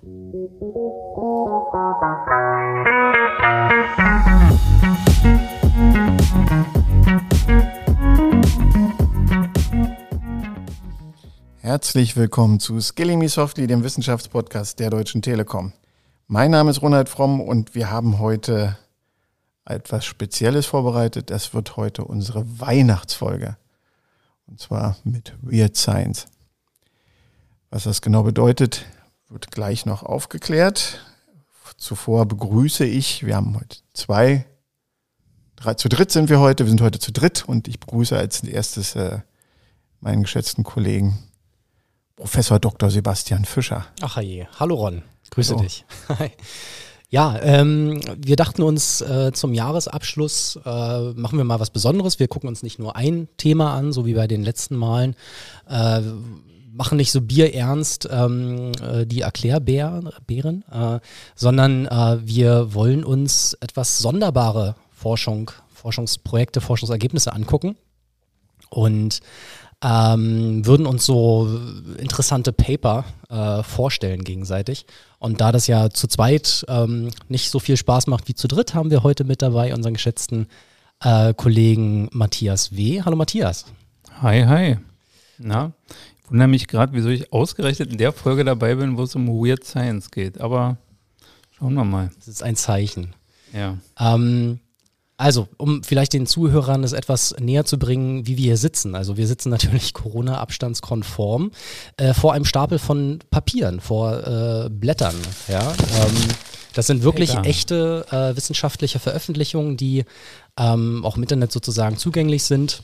Herzlich willkommen zu Skilling Me Softly, dem Wissenschaftspodcast der Deutschen Telekom. Mein Name ist Ronald Fromm und wir haben heute etwas Spezielles vorbereitet. Das wird heute unsere Weihnachtsfolge. Und zwar mit Weird Science. Was das genau bedeutet, wird gleich noch aufgeklärt. Zuvor begrüße ich, wir haben heute zwei, drei, zu dritt sind wir heute, wir sind heute zu dritt und ich begrüße als erstes äh, meinen geschätzten Kollegen Professor Dr. Sebastian Fischer. Ach je, hallo Ron, grüße Hallo. dich. Ja, ähm, wir dachten uns äh, zum Jahresabschluss äh, machen wir mal was Besonderes. Wir gucken uns nicht nur ein Thema an, so wie bei den letzten Malen. Äh, machen nicht so bierernst ähm, äh, die Erklärbären, äh, sondern äh, wir wollen uns etwas sonderbare Forschung, Forschungsprojekte, Forschungsergebnisse angucken und ähm, würden uns so interessante Paper äh, vorstellen gegenseitig. Und da das ja zu zweit ähm, nicht so viel Spaß macht wie zu dritt, haben wir heute mit dabei unseren geschätzten äh, Kollegen Matthias W. Hallo Matthias. Hi, hi. Na, wundere mich gerade, wieso ich ausgerechnet in der Folge dabei bin, wo es um Weird Science geht. Aber schauen wir mal. Das ist ein Zeichen. Ja. Ähm, also, um vielleicht den Zuhörern es etwas näher zu bringen, wie wir hier sitzen. Also wir sitzen natürlich Corona-abstandskonform äh, vor einem Stapel von Papieren, vor äh, Blättern. Ja? Ähm, das sind wirklich Paper. echte äh, wissenschaftliche Veröffentlichungen, die ähm, auch im Internet sozusagen zugänglich sind.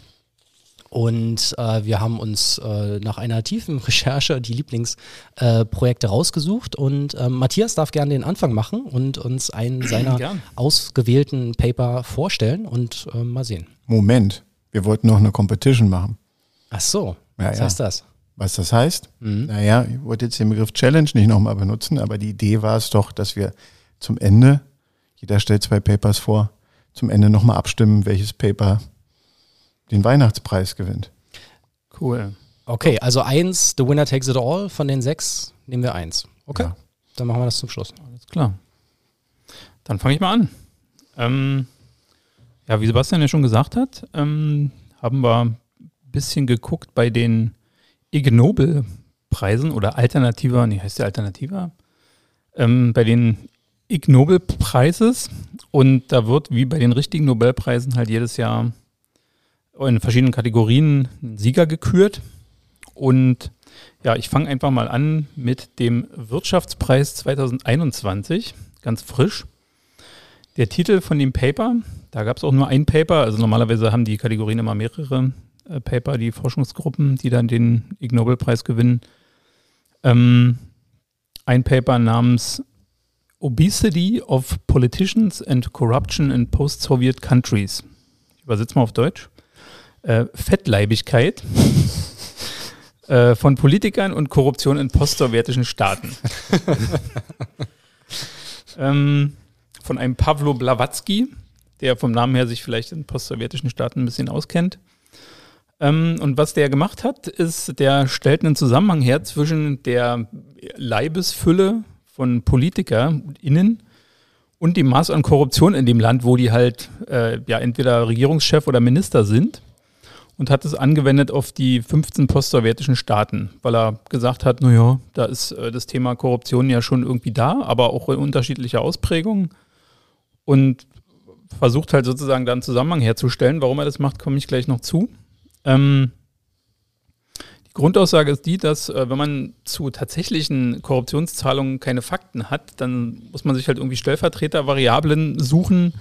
Und äh, wir haben uns äh, nach einer tiefen Recherche die Lieblingsprojekte äh, rausgesucht. Und ähm, Matthias darf gerne den Anfang machen und uns einen seiner Gern. ausgewählten Paper vorstellen und äh, mal sehen. Moment, wir wollten noch eine Competition machen. Ach so, ja, was ja. heißt das? Was das heißt? Mhm. Naja, ich wollte jetzt den Begriff Challenge nicht nochmal benutzen, aber die Idee war es doch, dass wir zum Ende, jeder stellt zwei Papers vor, zum Ende nochmal abstimmen, welches Paper den Weihnachtspreis gewinnt. Cool. Okay, also eins, The Winner Takes It All, von den sechs nehmen wir eins. Okay, ja. dann machen wir das zum Schluss. Alles klar. Dann fange ich mal an. Ähm, ja, wie Sebastian ja schon gesagt hat, ähm, haben wir ein bisschen geguckt bei den Ig Nobel-Preisen oder alternativer, nee, heißt der alternativer? Ähm, bei den Ig Nobel-Preises und da wird wie bei den richtigen Nobelpreisen halt jedes Jahr in verschiedenen Kategorien Sieger gekürt. Und ja, ich fange einfach mal an mit dem Wirtschaftspreis 2021, ganz frisch. Der Titel von dem Paper, da gab es auch nur ein Paper, also normalerweise haben die Kategorien immer mehrere äh, Paper, die Forschungsgruppen, die dann den Ig Nobel-Preis gewinnen. Ähm, ein Paper namens Obesity of Politicians and Corruption in Post-Soviet Countries. Ich übersetze mal auf Deutsch äh, Fettleibigkeit äh, von Politikern und Korruption in postsowjetischen Staaten. ähm, von einem Pavlo Blavatsky, der vom Namen her sich vielleicht in postsowjetischen Staaten ein bisschen auskennt. Ähm, und was der gemacht hat, ist, der stellt einen Zusammenhang her zwischen der Leibesfülle von PolitikerInnen und dem Maß an Korruption in dem Land, wo die halt äh, ja entweder Regierungschef oder Minister sind und hat es angewendet auf die 15 postsowjetischen Staaten, weil er gesagt hat, naja, da ist äh, das Thema Korruption ja schon irgendwie da, aber auch in unterschiedlicher Ausprägung und versucht halt sozusagen da einen Zusammenhang herzustellen. Warum er das macht, komme ich gleich noch zu. Ähm, die Grundaussage ist die, dass äh, wenn man zu tatsächlichen Korruptionszahlungen keine Fakten hat, dann muss man sich halt irgendwie Stellvertretervariablen suchen,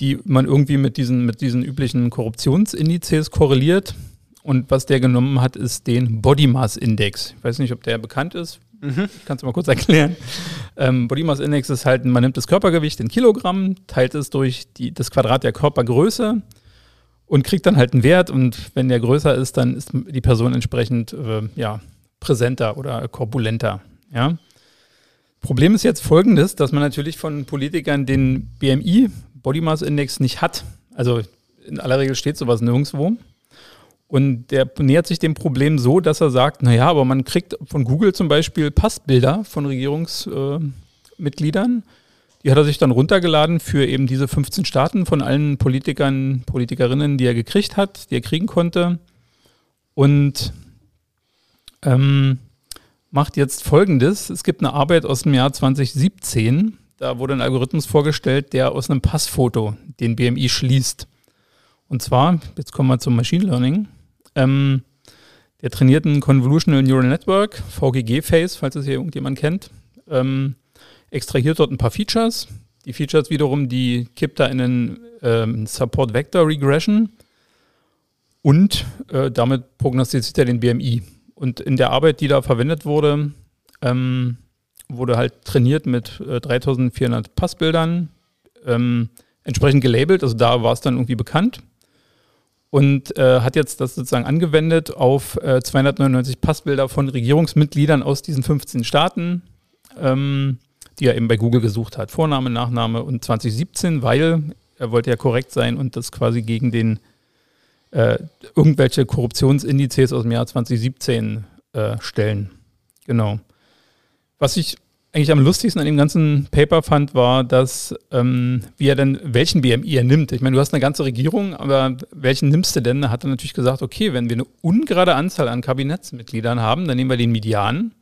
die man irgendwie mit diesen, mit diesen üblichen Korruptionsindizes korreliert. Und was der genommen hat, ist den Body Mass Index. Ich weiß nicht, ob der bekannt ist. Mhm. Ich kann es mal kurz erklären. Ähm, Body Mass Index ist halt, man nimmt das Körpergewicht in Kilogramm, teilt es durch die, das Quadrat der Körpergröße und kriegt dann halt einen Wert. Und wenn der größer ist, dann ist die Person entsprechend äh, ja, präsenter oder korpulenter. Ja. Problem ist jetzt folgendes, dass man natürlich von Politikern den BMI Body Mass Index nicht hat. Also in aller Regel steht sowas nirgendwo. Und der nähert sich dem Problem so, dass er sagt, naja, aber man kriegt von Google zum Beispiel Passbilder von Regierungsmitgliedern. Die hat er sich dann runtergeladen für eben diese 15 Staaten von allen Politikern, Politikerinnen, die er gekriegt hat, die er kriegen konnte. Und ähm, macht jetzt Folgendes. Es gibt eine Arbeit aus dem Jahr 2017. Da wurde ein Algorithmus vorgestellt, der aus einem Passfoto den BMI schließt. Und zwar, jetzt kommen wir zum Machine Learning. Ähm, der trainierten Convolutional Neural Network, VGG-Face, falls es hier irgendjemand kennt, ähm, extrahiert dort ein paar Features. Die Features wiederum, die kippt er in einen ähm, Support Vector Regression und äh, damit prognostiziert er den BMI. Und in der Arbeit, die da verwendet wurde, ähm, wurde halt trainiert mit äh, 3400 Passbildern, ähm, entsprechend gelabelt, also da war es dann irgendwie bekannt und äh, hat jetzt das sozusagen angewendet auf äh, 299 Passbilder von Regierungsmitgliedern aus diesen 15 Staaten, ähm, die er eben bei Google gesucht hat. Vorname, Nachname und 2017, weil er wollte ja korrekt sein und das quasi gegen den äh, irgendwelche Korruptionsindizes aus dem Jahr 2017 äh, stellen. Genau. Was ich eigentlich am lustigsten an dem ganzen Paper fand, war, dass ähm, wie er denn, welchen BMI er nimmt. Ich meine, du hast eine ganze Regierung, aber welchen nimmst du denn? Da hat er natürlich gesagt, okay, wenn wir eine ungerade Anzahl an Kabinettsmitgliedern haben, dann nehmen wir den Median. Und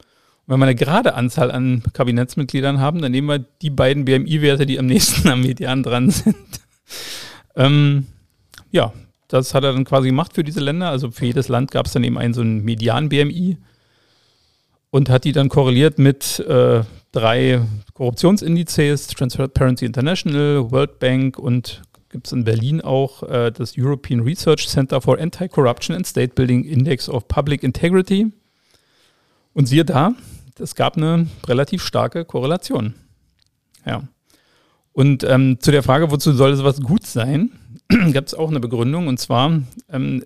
wenn wir eine gerade Anzahl an Kabinettsmitgliedern haben, dann nehmen wir die beiden BMI-Werte, die am nächsten am Median dran sind. ähm, ja, das hat er dann quasi gemacht für diese Länder. Also für jedes Land gab es dann eben einen so einen Median-BMI und hat die dann korreliert mit äh, drei Korruptionsindizes, Transparency International, World Bank und gibt es in Berlin auch äh, das European Research Center for Anti-Corruption and State Building Index of Public Integrity. Und siehe da, es gab eine relativ starke Korrelation. Ja. Und ähm, zu der Frage, wozu soll sowas gut sein, gibt es auch eine Begründung. Und zwar ähm,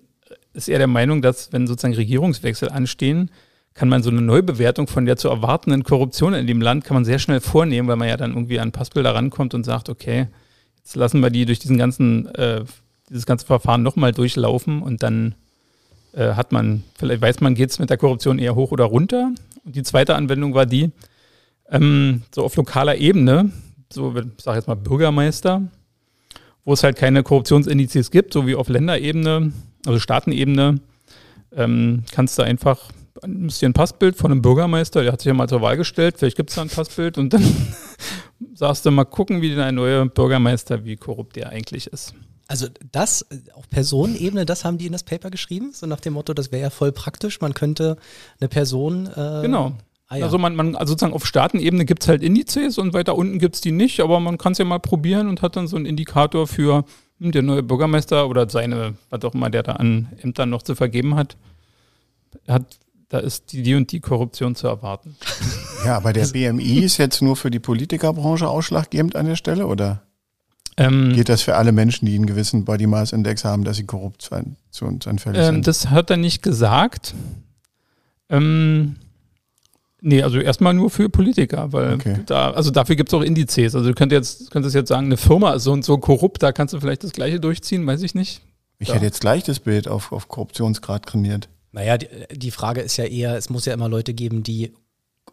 ist er der Meinung, dass wenn sozusagen Regierungswechsel anstehen, kann man so eine Neubewertung von der zu erwartenden Korruption in dem Land kann man sehr schnell vornehmen, weil man ja dann irgendwie an Passbilder rankommt und sagt, okay, jetzt lassen wir die durch diesen ganzen, äh, dieses ganze Verfahren nochmal durchlaufen und dann äh, hat man, vielleicht weiß man, geht es mit der Korruption eher hoch oder runter. Und die zweite Anwendung war die, ähm, so auf lokaler Ebene, so, ich sage jetzt mal Bürgermeister, wo es halt keine Korruptionsindizes gibt, so wie auf Länderebene, also Staatenebene, ähm, kannst du einfach nimmst dir ein Passbild von einem Bürgermeister, der hat sich ja mal zur Wahl gestellt, vielleicht gibt es da ein Passbild und dann sagst du mal gucken, wie der neue Bürgermeister, wie korrupt der eigentlich ist. Also das, auf Personenebene, das haben die in das Paper geschrieben, so nach dem Motto, das wäre ja voll praktisch, man könnte eine Person... Äh, genau. Ah, ja. Also man, man, also sozusagen auf Staatenebene gibt es halt Indizes und weiter unten gibt es die nicht, aber man kann es ja mal probieren und hat dann so einen Indikator für hm, der neue Bürgermeister oder seine, was auch immer der da an Ämtern noch zu vergeben hat, hat da ist die, die und die Korruption zu erwarten. Ja, aber der BMI ist jetzt nur für die Politikerbranche ausschlaggebend an der Stelle, oder? Ähm, Geht das für alle Menschen, die einen gewissen Body Mass Index haben, dass sie korrupt sein, zu uns anfällig ähm, sind? Das hat er nicht gesagt. Ähm, nee, also erstmal nur für Politiker, weil okay. da, also dafür gibt es auch Indizes. Also du könntest jetzt, könntest jetzt sagen, eine Firma ist so und so korrupt, da kannst du vielleicht das gleiche durchziehen, weiß ich nicht. Ich da. hätte jetzt gleich das Bild auf, auf Korruptionsgrad trainiert. Naja, die, die Frage ist ja eher, es muss ja immer Leute geben, die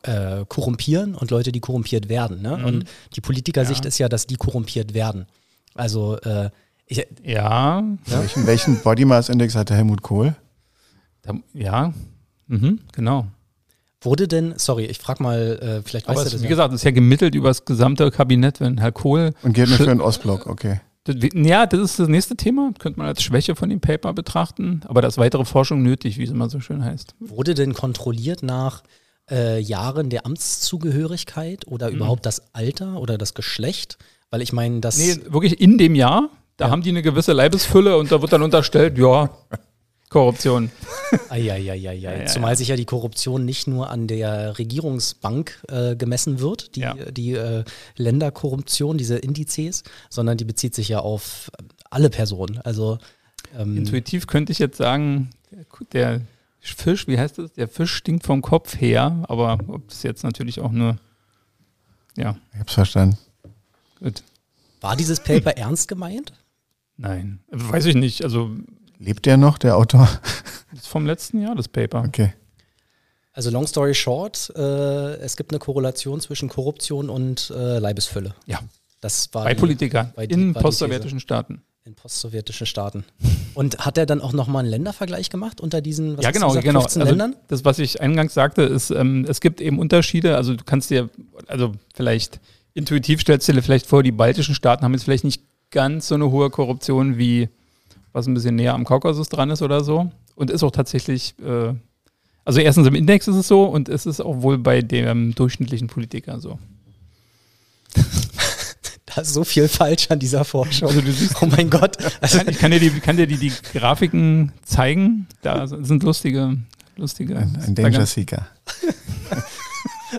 äh, korrumpieren und Leute, die korrumpiert werden. Ne? Mhm. Und die Politikersicht ja. ist ja, dass die korrumpiert werden. Also äh, ich, ja. ja. Welchen, welchen Body Mass Index hatte Helmut Kohl? Da, ja, mhm, genau. Wurde denn, sorry, ich frage mal, äh, vielleicht weißt du das. Wie ja. gesagt, es ist ja gemittelt über das gesamte Kabinett, wenn Herr Kohl. Und geht nur für den Ostblock, okay. Ja, das ist das nächste Thema. Könnte man als Schwäche von dem Paper betrachten. Aber da ist weitere Forschung nötig, wie es immer so schön heißt. Wurde denn kontrolliert nach äh, Jahren der Amtszugehörigkeit oder mhm. überhaupt das Alter oder das Geschlecht? Weil ich meine, das. Nee, wirklich in dem Jahr. Da ja. haben die eine gewisse Leibesfülle und da wird dann unterstellt, ja, Korruption. Eieieiei. Zumal sich ja die Korruption nicht nur an der Regierungsbank äh, gemessen wird, die, ja. die äh, Länderkorruption, diese Indizes, sondern die bezieht sich ja auf alle Personen. Also ähm, Intuitiv könnte ich jetzt sagen, der Fisch, wie heißt das? Der Fisch stinkt vom Kopf her, aber ob das jetzt natürlich auch nur, ja. Ich hab's verstanden. Gut. War dieses Paper ernst gemeint? Nein, weiß ich nicht. Also Lebt der noch, der Autor? Das ist vom letzten Jahr, das Paper. Okay. Also long story short, äh, es gibt eine Korrelation zwischen Korruption und äh, Leibesfülle. Ja. Das war Bei die- Politikern bei die- in postsowjetischen Staaten. in postsowjetischen Staaten. Und hat er dann auch nochmal einen Ländervergleich gemacht unter diesen was ja, genau, gesagt, genau. 15 Also, Ländern? Das, was ich eingangs sagte, ist, ähm, es gibt eben Unterschiede. Also du kannst dir, also vielleicht intuitiv stellst du dir vielleicht vor, die baltischen Staaten haben jetzt vielleicht nicht ganz so eine hohe Korruption wie was ein bisschen näher am Kaukasus dran ist oder so. Und ist auch tatsächlich, äh, also erstens im Index ist es so und es ist auch wohl bei dem durchschnittlichen Politiker so. Da ist so viel falsch an dieser Forschung. Also du siehst, oh mein Gott. Also, ich kann dir die, kann dir die, die Grafiken zeigen. Da sind lustige, lustige. Ein, ein Danger Seeker.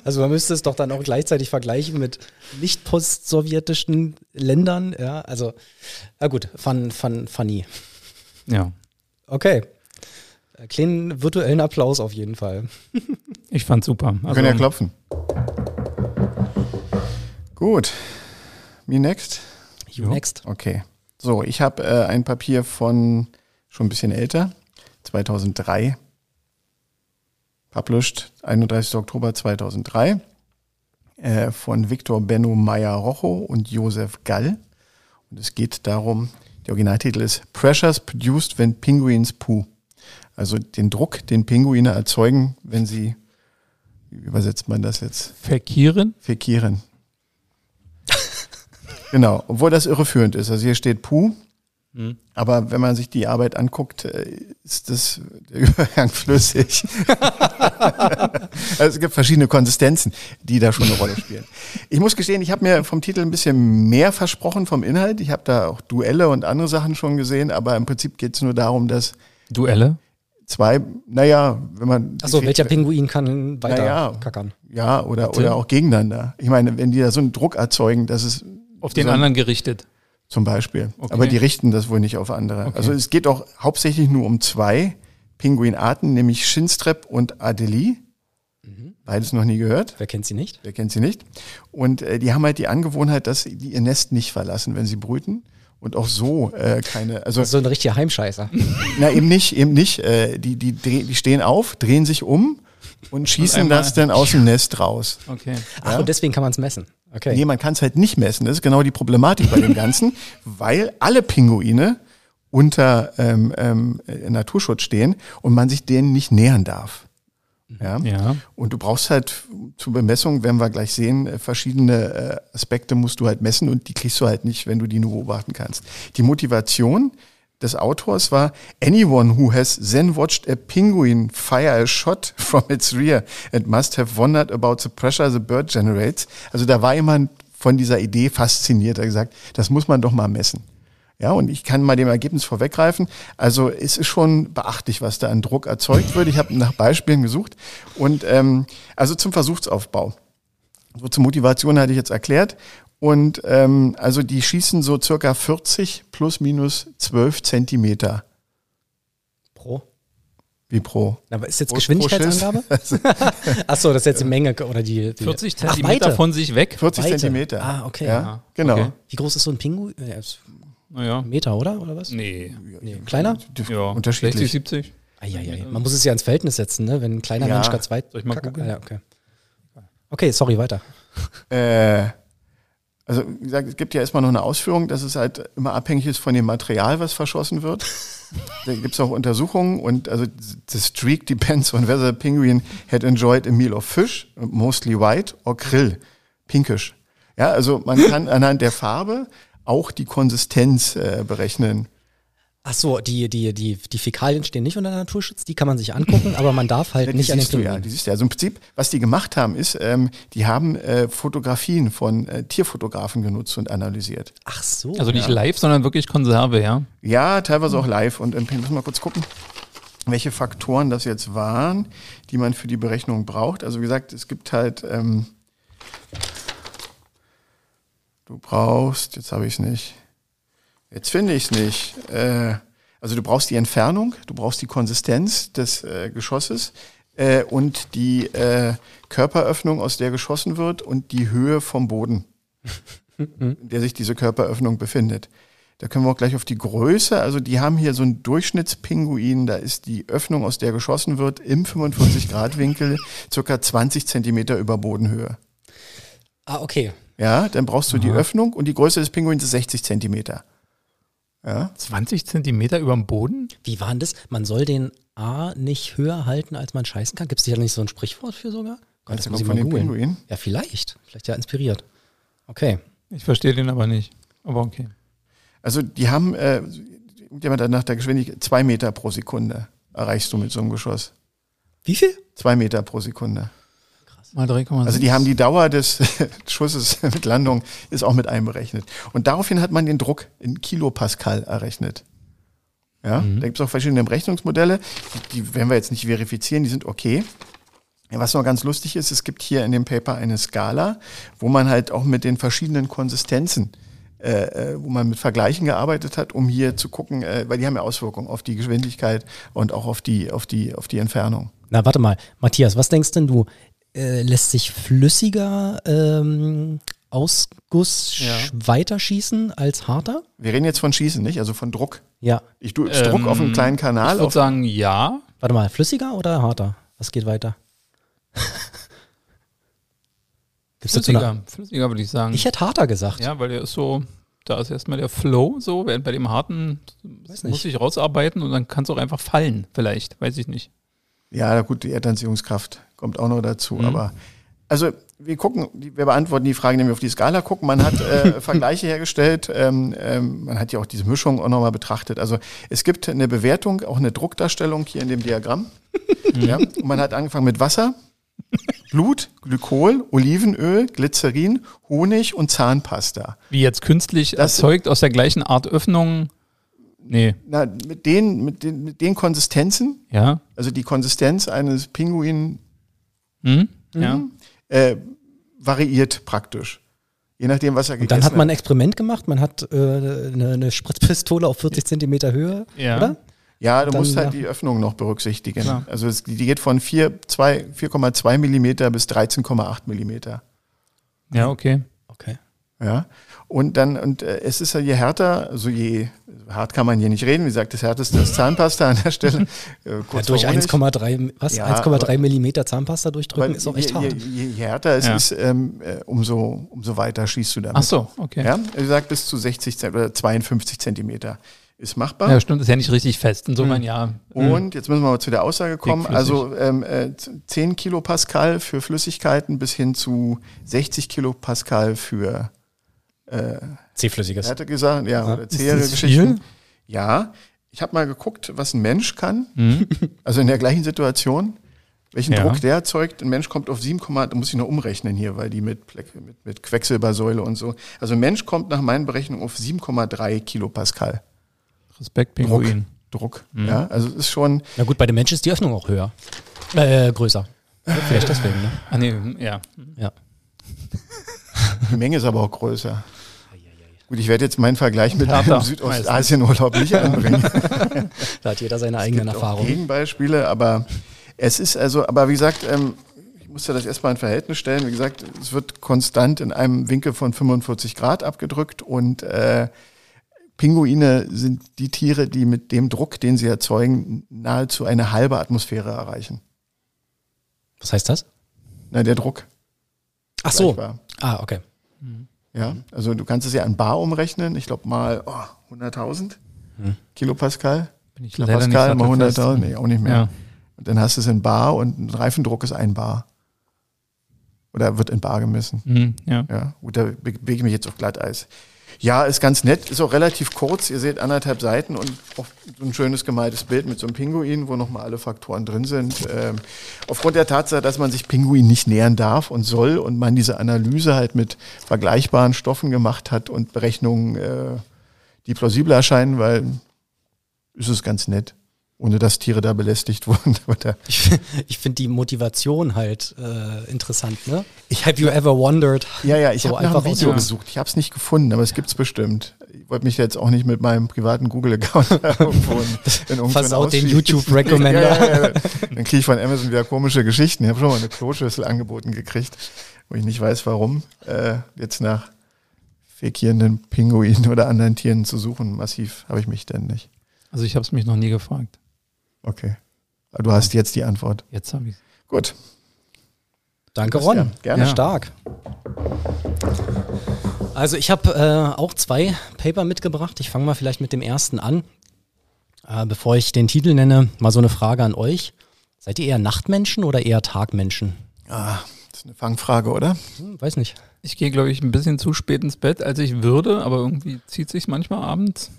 also man müsste es doch dann auch gleichzeitig vergleichen mit nicht postsowjetischen Ländern. Ja, also, na gut, fun, fun, funny. Ja. Okay. Kleinen virtuellen Applaus auf jeden Fall. Ich fand's super. Wir Also, können ja klopfen. Gut. Me next? You next. Okay. So, ich habe äh, ein Papier von schon ein bisschen älter, 2003. Published 31. Oktober 2003 äh, von Victor Benno Meyer-Rocho und Josef Gall. Und es geht darum, der Originaltitel ist Pressures produced when penguins poo. Also den Druck, den Pinguine erzeugen, wenn sie, wie übersetzt man das jetzt? Verkieren? Fekieren. genau, obwohl das irreführend ist. Also hier steht Puh, Mhm. aber wenn man sich die Arbeit anguckt, äh, ist das der Übergang flüssig. also es gibt verschiedene Konsistenzen, die da schon eine Rolle spielen. Ich muss gestehen, ich habe mir vom Titel ein bisschen mehr versprochen vom Inhalt. Ich habe da auch Duelle und andere Sachen schon gesehen, aber im Prinzip geht es nur darum, dass Duelle? zwei, naja, wenn man Achso, welcher Pinguin kann weiter Naja. kackern? ja oder oder auch gegeneinander. Ich meine, wenn die da so einen Druck erzeugen, dass es Auf den So- anderen gerichtet. Zum Beispiel. Okay. Aber die richten das wohl nicht auf andere. Okay. Also es geht auch hauptsächlich nur um zwei Pinguinarten, nämlich Shinstrep und Adelie. Mhm. Beides noch nie gehört. Wer kennt sie nicht? Wer kennt sie nicht? Und äh, die haben halt die Angewohnheit, dass die ihr Nest nicht verlassen, wenn sie brüten. Und auch so äh, keine, also Das ist so ein richtiger Heimscheißer. na eben nicht, eben nicht. Äh, die, die, die stehen auf, drehen sich um und schießen einmal- das dann aus dem Nest raus. Okay. Ach, Ja. und deswegen kann man es messen. Okay. Nee, man kann es halt nicht messen. Das ist genau die Problematik bei dem Ganzen, weil alle Pinguine unter ähm, ähm, äh, Naturschutz stehen und man sich denen nicht nähern darf. Ja? Ja. Und du brauchst halt zur Bemessung, werden wir gleich sehen, äh, verschiedene äh, Aspekte musst du halt messen und die kriegst du halt nicht, wenn du die nur beobachten kannst. Die Motivation des Autors war, anyone who has then watched a penguin fire a shot from its rear and must have wondered about the pressure the bird generates. Also da war jemand von dieser Idee fasziniert, er gesagt, das muss man doch mal messen. Ja, und ich kann mal dem Ergebnis vorweggreifen. Also es ist schon beachtlich, was da an Druck erzeugt wird. Ich habe nach Beispielen gesucht. Und ähm, also zum Versuchsaufbau. So zur Motivation hatte ich jetzt erklärt. Und ähm, also die schießen so circa 40 plus minus 12 Zentimeter Pro. wie pro. Aber ist jetzt Pro- Geschwindigkeitsangabe? Achso, das ist jetzt die Menge oder die. die 40 Ach, Zentimeter Weite. von sich weg. 40 Weite. Zentimeter. Ah, okay. Ja, genau. Okay. Wie groß ist so ein Pinguin? Ja, Naja. Meter, oder? Oder was? Nee. Nee, kleiner? Ja. Unterschiedlich. 60, 70. Eieiei. Man muss es ja ins Verhältnis setzen, ne? Wenn ein kleiner Ja. Mensch ganz weit. Soll ich mal? Ah, ja, okay. Okay, sorry, weiter. Äh, also wie gesagt, es gibt ja erstmal noch eine Ausführung, dass es halt immer abhängig ist von dem Material, was verschossen wird. da gibt es auch Untersuchungen und also the streak depends on whether the penguin had enjoyed a meal of fish, mostly white, or krill, pinkish. Ja, also man kann anhand der Farbe auch die Konsistenz äh, berechnen. Ach so, die, die, die, die Fäkalien stehen nicht unter Naturschutz, die kann man sich angucken, aber man darf halt Ja, die nicht an den siehst du ja, die siehst du ja. Also im Prinzip, was die gemacht haben, ist, ähm, die haben äh, Fotografien von äh, Tierfotografen genutzt und analysiert. Ach so. Also nicht live, sondern wirklich Konserve, ja. Ja, teilweise auch live. Und ähm, müssen wir mal kurz gucken, welche Faktoren das jetzt waren, die man für die Berechnung braucht. Also wie gesagt, es gibt halt, ähm, du brauchst, jetzt habe ich es nicht, jetzt finde ich es nicht. Äh, also du brauchst die Entfernung, du brauchst die Konsistenz des äh, Geschosses äh, und die äh, Körperöffnung, aus der geschossen wird und die Höhe vom Boden, in der sich diese Körperöffnung befindet. Da können wir auch gleich auf die Größe. Also die haben hier so einen Durchschnittspinguin. Da ist die Öffnung, aus der geschossen wird, im 45-Grad-Winkel circa 20 Zentimeter über Bodenhöhe. Ah, okay. Ja, dann brauchst du die Öffnung und die Größe des Pinguins ist 60 Zentimeter. Ja, 20 Zentimeter über dem Boden? Wie war denn das? Man soll den A nicht höher halten, als man scheißen kann. Gibt es da nicht so ein Sprichwort für sogar? Gott, das muss ich mal googeln. Ja, vielleicht. Vielleicht ja inspiriert. Okay. Ich verstehe den aber nicht. Aber okay. Also die haben, äh, irgendjemand hat nach der Geschwindigkeit, zwei Meter pro Sekunde erreichst du mit so einem Geschoss. Wie viel? Zwei Meter pro Sekunde. Mal 3,6. Also die haben die Dauer des Schusses mit Landung ist auch mit einberechnet. Und daraufhin hat man den Druck in Kilopascal errechnet. Ja, da gibt es auch verschiedene Berechnungsmodelle. Die, werden wir jetzt nicht verifizieren, die sind okay. Was noch ganz lustig ist, es gibt hier in dem Paper eine Skala, wo man halt auch mit den verschiedenen Konsistenzen, äh, äh, wo man mit Vergleichen gearbeitet hat, um hier zu gucken, äh, weil die haben ja Auswirkungen auf die Geschwindigkeit und auch auf die, auf die, auf die Entfernung. Na, warte mal. Matthias, was denkst denn du? Äh, lässt sich flüssiger ähm, Ausguss Ja. sch- weiterschießen als harter? Wir reden jetzt von Schießen, nicht? Also von Druck. Ja. Ich du, Druck auf einem kleinen Ich Kanal. würde Auf, sagen, ja. Warte mal, flüssiger oder harter? Was geht weiter? Eine- Flüssiger. Flüssiger würde ich sagen. Ich hätte harter gesagt. ja, weil der ist so, da ist erstmal der Flow so, während bei dem harten Weiß muss ich rausarbeiten und dann kann es auch einfach fallen, vielleicht, weiß ich nicht. ja, gut, die Erdanziehungskraft kommt auch noch dazu. Mhm. Aber also wir gucken, wir beantworten die Frage, indem wir auf die Skala gucken. Man hat äh, Vergleiche hergestellt, ähm, ähm, man hat ja auch diese Mischung auch nochmal betrachtet. Also es gibt eine Bewertung, auch eine Druckdarstellung hier in dem Diagramm. ja, und man hat angefangen mit Wasser, Blut, Glykol, Olivenöl, Glycerin, Honig und Zahnpasta. Wie jetzt künstlich Das- erzeugt aus der gleichen Art Öffnung. Nee, Na, mit den, mit den, mit den Konsistenzen, ja. also die Konsistenz eines Pinguin Hm? Ja. äh, variiert praktisch. Je nachdem, was er Und gegessen dann hat man ein Experiment gemacht, man hat äh, eine, eine Spritzpistole auf 40 Zentimeter Höhe, Ja. oder? Ja, du dann musst halt nach- die Öffnung noch berücksichtigen. Klar. Also es, die geht von 4 2 4,2 Millimeter bis 13,8 Millimeter. Ja, okay. Okay. Ja. Und dann, und äh, es ist ja je härter, also je hart kann man hier nicht reden, wie gesagt, das härteste ist Zahnpasta an der Stelle. Äh, Ja, kurz durch vor Honig. 1,3 was? Ja, 1,3 aber- Millimeter Zahnpasta durchdrücken ist auch echt hart. Je, je, je härter es Ja. ist, ähm, äh, umso, umso weiter schießt du damit. Ach so, okay. Ja, wie gesagt, bis zu 60 Zent oder 52 Zentimeter ist machbar. Ja, stimmt, ist ja nicht richtig fest. Insofern ja. Und jetzt müssen wir mal zu der Aussage kommen. Also ähm, äh, 10 Kilopascal für Flüssigkeiten bis hin zu 60 Kilopascal für C-flüssiges. Härte gesagt, ja, oder zähere das Geschichten. viel? Ja, ich habe mal geguckt, was ein Mensch kann. Mhm. Also in der gleichen Situation, welchen Ja. Druck der erzeugt. Ein Mensch kommt auf 7, da muss ich noch umrechnen hier, weil die mit, mit, mit Quecksilbersäule und so. Also ein Mensch kommt nach meinen Berechnungen auf 7,3 Kilopascal Respekt, Druck. Pinguin. Druck. Mhm. Ja, also es ist schon, Na gut, bei den Menschen ist die Öffnung auch höher. Äh, größer. Vielleicht deswegen, ne? Ah, nee, ja. Ja. die Menge ist aber auch größer. Gut, ich werde jetzt meinen Vergleich mit dem Südostasien-Urlaub nicht anbringen. Da hat jeder seine eigenen gibt auch Erfahrungen. Gegenbeispiele, aber es ist also, aber wie gesagt, ähm, ich musste das erstmal in Verhältnis stellen. Wie gesagt, es wird konstant in einem Winkel von 45 Grad abgedrückt und äh, Pinguine sind die Tiere, die mit dem Druck, den sie erzeugen, nahezu eine halbe Atmosphäre erreichen. Was heißt das? Na, der Druck. Ach so. Ah, okay. Ja, also du kannst es ja an Bar umrechnen. Ich glaube mal oh, 100.000 Kilopascal. Bin ich leider Pascal mal sattelfest. 100.000, nee, auch nicht mehr. Ja. Und dann hast du es in Bar und ein Reifendruck ist ein Bar. Oder wird in Bar gemessen. Mhm, ja. Ja, gut, da be- bewege ich mich jetzt auf Glatteis. Ja, ist ganz nett, ist auch relativ kurz. Ihr seht anderthalb Seiten und auch so ein schönes gemaltes Bild mit so einem Pinguin, wo nochmal alle Faktoren drin sind. Ähm, aufgrund der Tatsache, dass man sich Pinguin nicht nähern darf und soll und man diese Analyse halt mit vergleichbaren Stoffen gemacht hat und Berechnungen, äh, die plausibel erscheinen, weil ist es ganz nett, ohne dass Tiere da belästigt wurden. Ich, ich finde die Motivation halt äh, interessant, ne? Have you ever wondered? Ja, ja, ich so habe nach einem einfach Video gesucht. Ich habe es nicht gefunden, aber es gibt's bestimmt. Ich wollte mich jetzt auch nicht mit meinem privaten Google-Account irgendwo in, in den. YouTube-Recommender. Ja, ja, ja. Dann kriege ich von Amazon wieder komische Geschichten. Ich habe schon mal eine Kloschüssel angeboten gekriegt, wo ich nicht weiß, warum. Äh, jetzt nach fekierenden Pinguinen oder anderen Tieren zu suchen. Massiv habe ich mich denn nicht. Also ich habe es mich noch nie gefragt. Okay. Aber du hast jetzt die Antwort. Jetzt habe ich Gut. Danke, Ron. gerne. Ja, stark. Also ich habe äh, auch zwei Paper mitgebracht. Ich fange mal vielleicht mit dem ersten an. Äh, bevor ich den Titel nenne, mal so eine Frage an euch. Seid ihr eher Nachtmenschen oder eher Tagmenschen? Ah, das ist eine Fangfrage, oder? Hm, weiß nicht. Ich gehe, glaube ich, ein bisschen zu spät ins Bett, als ich würde, aber irgendwie zieht sich manchmal abends.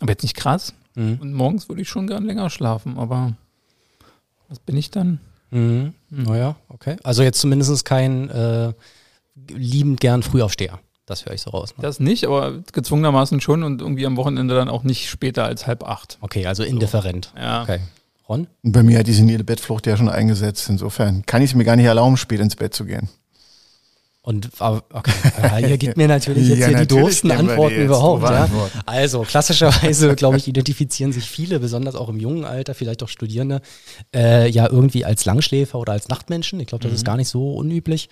Aber jetzt nicht krass. Mhm. Und morgens würde ich schon gern länger schlafen, aber was bin ich dann? Mhm. Naja, okay. Also jetzt zumindest kein äh, liebend gern Frühaufsteher. Das höre ich so raus. Ne? Das nicht, aber gezwungenermaßen schon und irgendwie am Wochenende dann auch nicht später als halb acht. Okay, also indifferent. Ja. Okay. Ron? Und bei mir hat die senile Bettflucht ja schon eingesetzt. Insofern kann ich es mir gar nicht erlauben, spät ins Bett zu gehen. Und okay, ihr gebt mir natürlich jetzt Ja, hier die doofsten Antworten überhaupt. Ja? Antworten. Also klassischerweise, glaube ich, identifizieren sich viele, besonders auch im jungen Alter, vielleicht auch Studierende, äh, ja irgendwie als Langschläfer oder als Nachtmenschen. Ich glaube, das ist gar nicht so unüblich.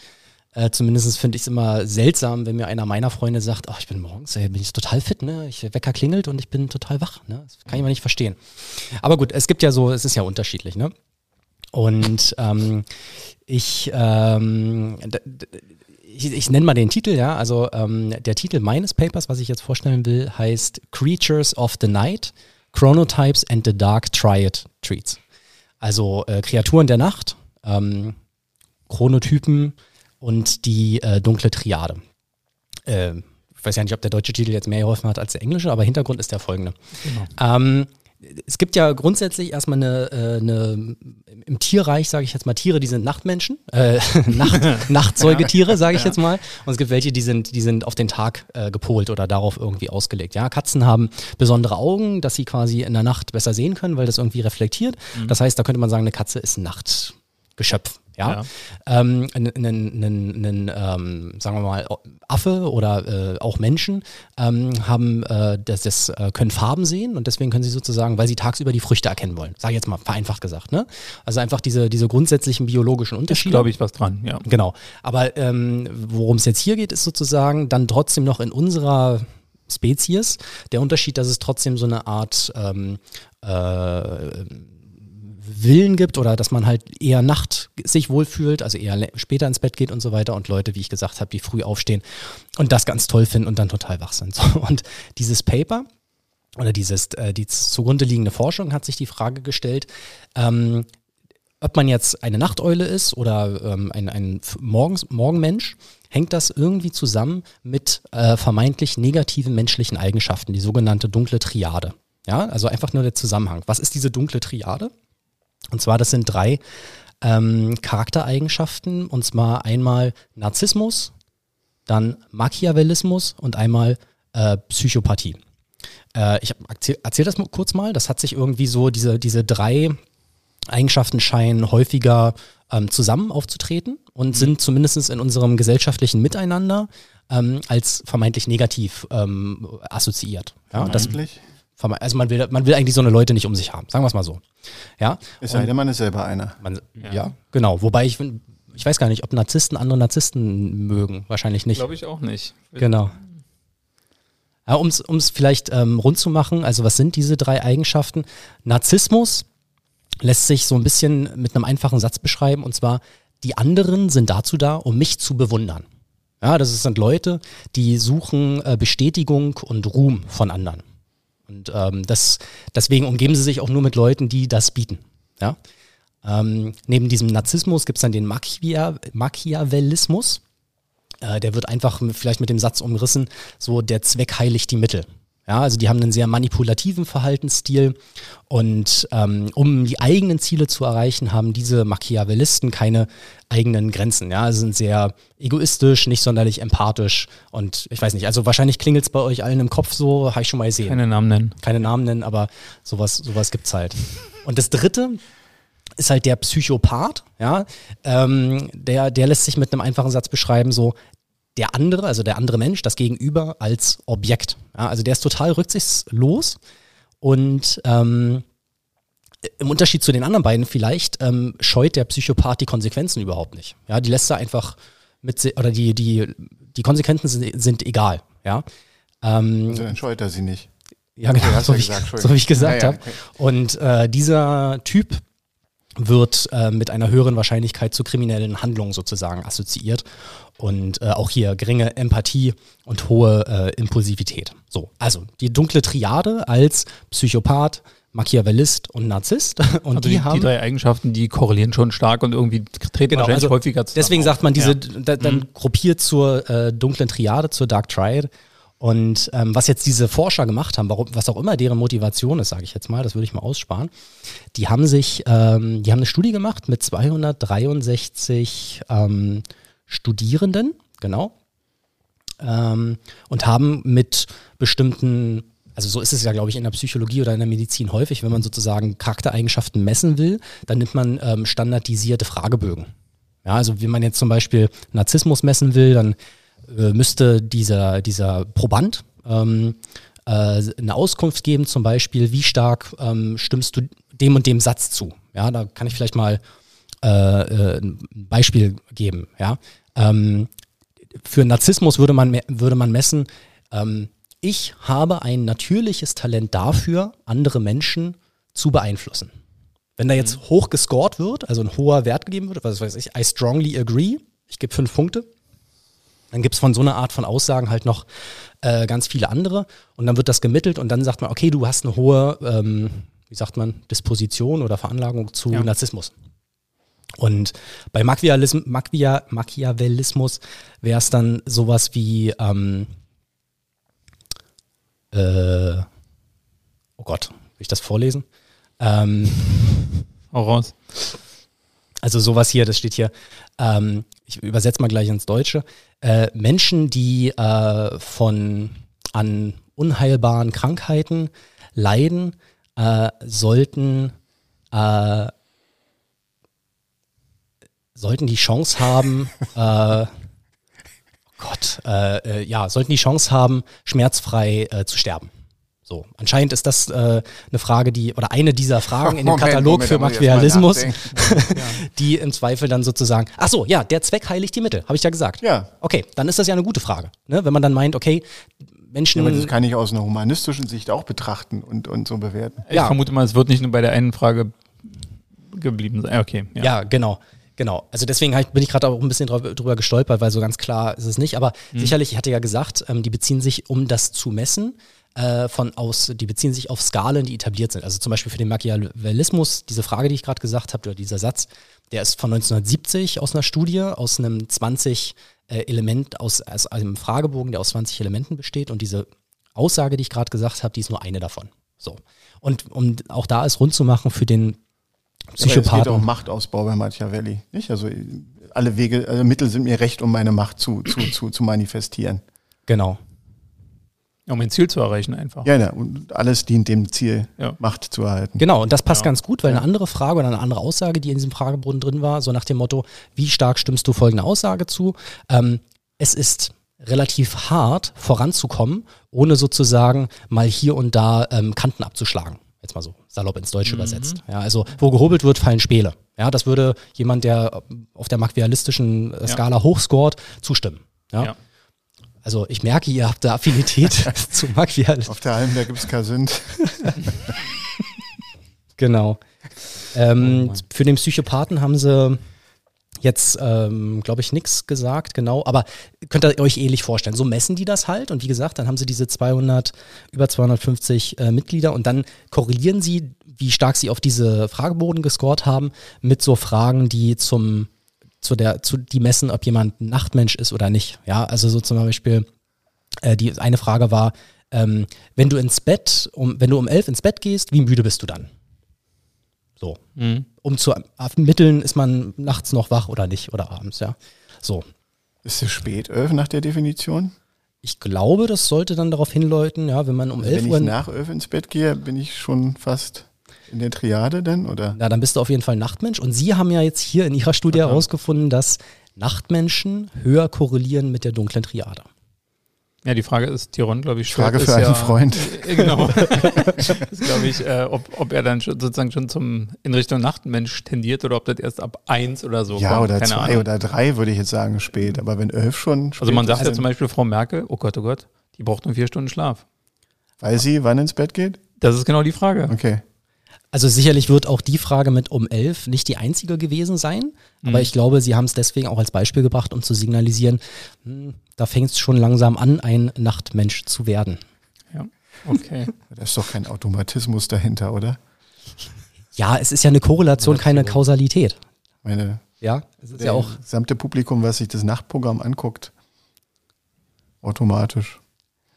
Äh, zumindest finde ich es immer seltsam, wenn mir einer meiner Freunde sagt, ach, ich bin morgens, ey, bin ich total fit, ne? Ich Wecker klingelt und ich bin total wach. Ne? Das kann ich mal nicht verstehen. Aber gut, es gibt ja so, es ist ja unterschiedlich, ne? Und ähm, ich, ähm, ich, ich nenne mal den Titel, ja. Also ähm, der Titel meines Papers, was ich jetzt vorstellen will, heißt Creatures of the Night, Chronotypes and the Dark Triad Treats. Also äh, Kreaturen der Nacht, ähm, Chronotypen und die äh, dunkle Triade. Äh, ich weiß ja nicht, ob der deutsche Titel jetzt mehr geholfen hat als der englische, aber Hintergrund ist der folgende. Ähm, es gibt ja grundsätzlich erstmal eine, äh, eine im Tierreich, sage ich jetzt mal, Tiere, die sind Nachtmenschen, äh, Nacht, Nachtsäugetiere, sage ich jetzt mal. Und es gibt welche, die sind, die sind auf den Tag äh, gepolt oder darauf irgendwie ausgelegt. Ja, Katzen haben besondere Augen, dass sie quasi in der Nacht besser sehen können, weil das irgendwie reflektiert. Das heißt, da könnte man sagen, eine Katze ist ein Nachtgeschöpf. Ja, Ja. ähm, ein, ein, ein, ein, ähm, sagen wir mal, Affe oder äh, auch Menschen ähm, haben äh, das, das äh, können Farben sehen und deswegen können sie sozusagen, weil sie tagsüber die Früchte erkennen wollen. Sage ich jetzt mal vereinfacht gesagt. Ne? Also einfach diese, diese grundsätzlichen biologischen Unterschiede. glaube ich, was dran, ja. Genau. Aber ähm, worum es jetzt hier geht, ist sozusagen dann trotzdem noch in unserer Spezies der Unterschied, dass es trotzdem so eine Art ähm, äh, Willen gibt oder dass man halt eher Nacht sich wohlfühlt, also eher später ins Bett geht und so weiter und Leute, wie ich gesagt habe, die früh aufstehen und das ganz toll finden und dann total wach sind. So, und dieses Paper oder dieses, äh, die zugrunde liegende Forschung hat sich die Frage gestellt, ähm, ob man jetzt eine Nachteule ist oder ähm, ein, ein Morgens, Morgenmensch, hängt das irgendwie zusammen mit äh, vermeintlich negativen menschlichen Eigenschaften, die sogenannte dunkle Triade. Ja, also einfach nur der Zusammenhang. Was ist diese dunkle Triade? Und zwar, das sind drei ähm, Charaktereigenschaften, und zwar einmal Narzissmus, dann Machiavellismus und einmal äh, Psychopathie. Äh, ich erzähle erzähl das mal kurz mal. Das hat sich irgendwie so, diese, diese drei Eigenschaften scheinen häufiger ähm, zusammen aufzutreten und sind zumindest in unserem gesellschaftlichen Miteinander ähm, als vermeintlich negativ ähm, assoziiert. Ja, das, Eigentlich? verme- also man will, man will eigentlich so eine Leute nicht um sich haben, sagen wir es mal so. Ja, Es sei denn, man ist selber einer. man, ja. genau. Wobei ich, ich weiß gar nicht, ob Narzissten andere Narzissten mögen. Wahrscheinlich nicht. Glaube ich auch nicht. Genau. Ja, um es vielleicht ähm, rund zu machen, also was sind diese drei Eigenschaften? Narzissmus lässt sich so ein bisschen mit einem einfachen Satz beschreiben, und zwar, die anderen sind dazu da, um mich zu bewundern. Ja, das sind Leute, die suchen äh, Bestätigung und Ruhm von anderen. Und ähm, das, deswegen umgeben sie sich auch nur mit Leuten, die das bieten. Ja? Ähm, neben diesem Narzissmus gibt es dann den Machia Machiavellismus. Äh, der wird einfach vielleicht mit dem Satz umrissen, so der Zweck heiligt die Mittel. Ja, also die haben einen sehr manipulativen Verhaltensstil und ähm, um die eigenen Ziele zu erreichen, haben diese Machiavellisten keine eigenen Grenzen. Ja, sie sind sehr egoistisch, nicht sonderlich empathisch und ich weiß nicht, also wahrscheinlich klingelt es bei euch allen im Kopf so, habe ich schon mal gesehen Keine Namen nennen. keine Namen nennen, aber sowas, sowas gibt's halt. Und das dritte ist halt der Psychopath, ja. Ähm, der, der lässt sich mit einem einfachen Satz beschreiben, so der andere, also der andere Mensch, das Gegenüber als Objekt. Ja, also der ist total rücksichtslos und ähm, im Unterschied zu den anderen beiden vielleicht ähm, scheut der Psychopath die Konsequenzen überhaupt nicht. Ja, die lässt er einfach mit oder die die die Konsequenzen sind, sind egal, ja. Ähm, Also dann scheut er sie nicht. ja, genau, Okay, so wie ich, gesagt, so wie ich gesagt Ja, ja, habe. okay. Und äh, dieser Typ wird äh, mit einer höheren Wahrscheinlichkeit zu kriminellen Handlungen sozusagen assoziiert. Und äh, auch hier geringe Empathie und hohe äh, Impulsivität. So, also die dunkle Triade als Psychopath, Machiavellist und Narzisst. Und Also die, die, haben die drei Eigenschaften, die korrelieren schon stark und irgendwie treten Genau, wahrscheinlich also häufiger zusammen. Deswegen auf. sagt man diese, Ja. da, dann gruppiert zur äh, dunklen Triade, zur Dark Triad. Und ähm, was jetzt diese Forscher gemacht haben, warum, was auch immer deren Motivation ist, sage ich jetzt mal, das würde ich mal aussparen, die haben sich, ähm, die haben eine Studie gemacht mit 263 ähm, Studierenden, genau, ähm, und haben mit bestimmten, also so ist es ja, glaube ich, in der Psychologie oder in der Medizin häufig, wenn man sozusagen Charaktereigenschaften messen will, dann nimmt man ähm, standardisierte Fragebögen. Ja, also wenn man jetzt zum Beispiel Narzissmus messen will, dann äh, müsste dieser, dieser Proband ähm, äh, eine Auskunft geben, zum Beispiel, wie stark ähm, stimmst du dem und dem Satz zu. Ja, da kann ich vielleicht mal äh, äh, ein Beispiel geben. Ja, ähm, für Narzissmus würde man, würde man messen, ähm, ich habe ein natürliches Talent dafür, andere Menschen zu beeinflussen. Wenn da jetzt hoch gescored wird, also ein hoher Wert gegeben wird, was weiß ich, I strongly agree, ich gebe fünf Punkte, dann gibt es von so einer Art von Aussagen halt noch äh, ganz viele andere und dann wird das gemittelt und dann sagt man, okay, du hast eine hohe, ähm, wie sagt man, Disposition oder Veranlagung zu Ja. Narzissmus. Und bei Machiavellism, Machia, Machiavellismus wäre es dann sowas wie, ähm, äh, oh Gott, will ich das vorlesen? Ähm, raus. also sowas hier, das steht hier, ähm, ich übersetze mal gleich ins Deutsche. Äh, Menschen, die äh, von an unheilbaren Krankheiten leiden, äh, sollten äh, sollten die Chance haben, äh, oh Gott, äh, äh, ja, sollten die Chance haben, schmerzfrei äh, zu sterben. So, anscheinend ist das äh, eine Frage, die, oder eine dieser Fragen in dem Moment, Katalog Moment, für Machiavellismus, nachdenken. die im Zweifel dann sozusagen, ach so, ja, der Zweck heiligt die Mittel, habe ich ja gesagt. Ja. Okay, dann ist das ja eine gute Frage. Ne? Wenn man dann meint, okay, Menschen, Aber das kann ich aus einer humanistischen Sicht auch betrachten und, und so bewerten. Ich Ja. vermute mal, es wird nicht nur bei der einen Frage geblieben sein. Okay, ja. Ja, genau. Genau. Also deswegen bin ich gerade auch ein bisschen drüber, gestolpert, weil so ganz klar ist es nicht. Aber sicherlich, ich hatte ja gesagt, ähm, die beziehen sich, um das zu messen, äh, von aus, die beziehen sich auf Skalen, die etabliert sind. Also zum Beispiel für den Machiavellismus, diese Frage, die ich gerade gesagt habe, oder dieser Satz, der ist von 1970 aus einer Studie, aus einem 20 äh, Element, aus, aus einem Fragebogen, der aus 20 Elementen besteht. Und diese Aussage, die ich gerade gesagt habe, die ist nur eine davon. So. Und um auch da es rund zu machen für den Aber es geht Psychopathen. auch um Machtausbau bei Machiavelli. Nicht? Also alle Wege, alle Mittel sind mir recht, um meine Macht zu, zu, zu, zu manifestieren. Genau. Um ein Ziel zu erreichen einfach. Ja, ja, und alles dient dem Ziel, Ja. Macht zu erhalten. Genau, und das passt Ja. ganz gut, weil eine andere Frage oder eine andere Aussage, die in diesem Fragebogen drin war, so nach dem Motto, wie stark stimmst du folgende Aussage zu? Ähm, es ist relativ hart voranzukommen, ohne sozusagen mal hier und da ähm, Kanten abzuschlagen. Jetzt mal so salopp ins Deutsche übersetzt. Ja, also wo gehobelt wird, fallen Späle. Ja, das würde jemand, der auf der machiavellistischen äh, Skala hochscored, zustimmen. Ja? Ja. Also ich merke, ihr habt da Affinität zu Machiavelli. Auf der Alm, da gibt es kein Sünd. Genau. Ähm, für den Psychopathen haben sie jetzt, ähm, glaube ich, nichts gesagt, genau. Aber könnt ihr euch ähnlich vorstellen. So messen die das halt. Und wie gesagt, dann haben sie diese 200, über 250 äh, Mitglieder und dann korrelieren sie, wie stark sie auf diese Fragebogen gescored haben, mit so Fragen, die zum, zu der, zu, die messen, ob jemand ein Nachtmensch ist oder nicht. Ja, also so zum Beispiel, äh, die eine Frage war, ähm, wenn du ins Bett, um, wenn du um elf ins Bett gehst, wie müde bist du dann? So. Mhm. Um zu ermitteln, ist man nachts noch wach oder nicht oder abends, ja. So. Ist es spät, elf nach der Definition? Ich glaube, das sollte dann darauf hinläuten, ja, wenn man um Also 11 wenn ich Uhr. nach elf ins Bett gehe, bin ich schon fast in der Triade dann, oder? Na, dann bist du auf jeden Fall Nachtmensch. Und Sie haben ja jetzt hier in Ihrer Studie herausgefunden, dass Nachtmenschen höher korrelieren mit der dunklen Triade. Ja, die Frage ist, Tiron, glaube ich, Frage für einen ja, Freund. Äh, genau. ist, glaube ich, äh, ob, ob er dann schon, sozusagen schon zum in Richtung Nachtmensch tendiert oder ob das erst ab eins oder so Ja, kommt. oder Keine zwei Ahnung. oder drei, würde ich jetzt sagen, spät. Aber wenn elf schon Also man sagt ja zum Beispiel Frau Merkel, oh Gott, oh Gott, die braucht nur vier Stunden Schlaf. Weil sie wann ins Bett geht? Das ist genau die Frage. Okay. Also sicherlich wird auch die Frage mit um elf nicht die einzige gewesen sein, aber Mhm. ich glaube, sie haben es deswegen auch als Beispiel gebracht, um zu signalisieren, hm, da fängt es schon langsam an, ein Nachtmensch zu werden. Ja. Okay. Da ist doch kein Automatismus dahinter, oder? Ja, es ist ja eine Korrelation, keine Kausalität. Meine, Ja, es ist ja auch. gesamte Publikum, was sich das Nachtprogramm anguckt, automatisch.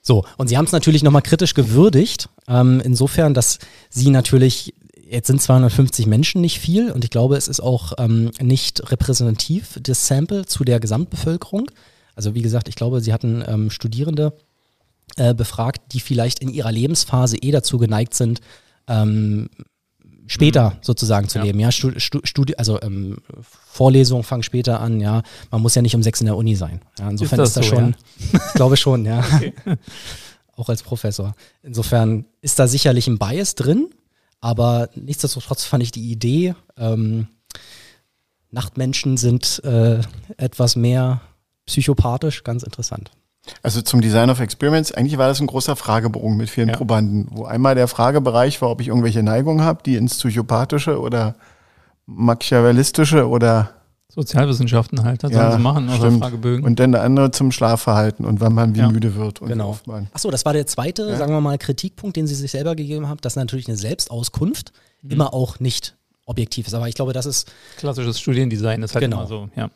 So, und Sie haben es natürlich nochmal kritisch gewürdigt, ähm, insofern, dass Sie natürlich, jetzt sind 250 Menschen nicht viel und ich glaube, es ist auch ähm, nicht repräsentativ, das Sample zu der Gesamtbevölkerung. Also wie gesagt, ich glaube, Sie hatten ähm, Studierende äh, befragt, die vielleicht in ihrer Lebensphase eh dazu geneigt sind, ähm, später sozusagen zu Ja. leben. Ja, Stu Stu Studi also ähm, Vorlesungen fangen später an, ja. Man muss ja nicht um sechs in der Uni sein. Ja, insofern das ist das, so, schon, ich glaube schon, ja. Auch als Professor. Insofern ist da sicherlich ein Bias drin, aber nichtsdestotrotz fand ich die Idee, ähm, Nachtmenschen sind äh, etwas mehr psychopathisch, ganz interessant. Also zum Design of Experiments, eigentlich war das ein großer Fragebogen mit vielen Ja. Probanden, wo einmal der Fragebereich war, ob ich irgendwelche Neigungen habe, die ins Psychopathische oder Machiavellistische oder Sozialwissenschaften halt, das Ja, sollen sie machen, stimmt. Fragebögen. und dann der andere zum Schlafverhalten und wann man wie Ja. müde wird und Genau. Achso, das war der zweite, Ja. sagen wir mal, Kritikpunkt, den Sie sich selber gegeben haben, dass natürlich eine Selbstauskunft Mhm. immer auch nicht objektiv ist. Aber ich glaube, das ist, Klassisches Studiendesign ist halt Genau. immer so, ja.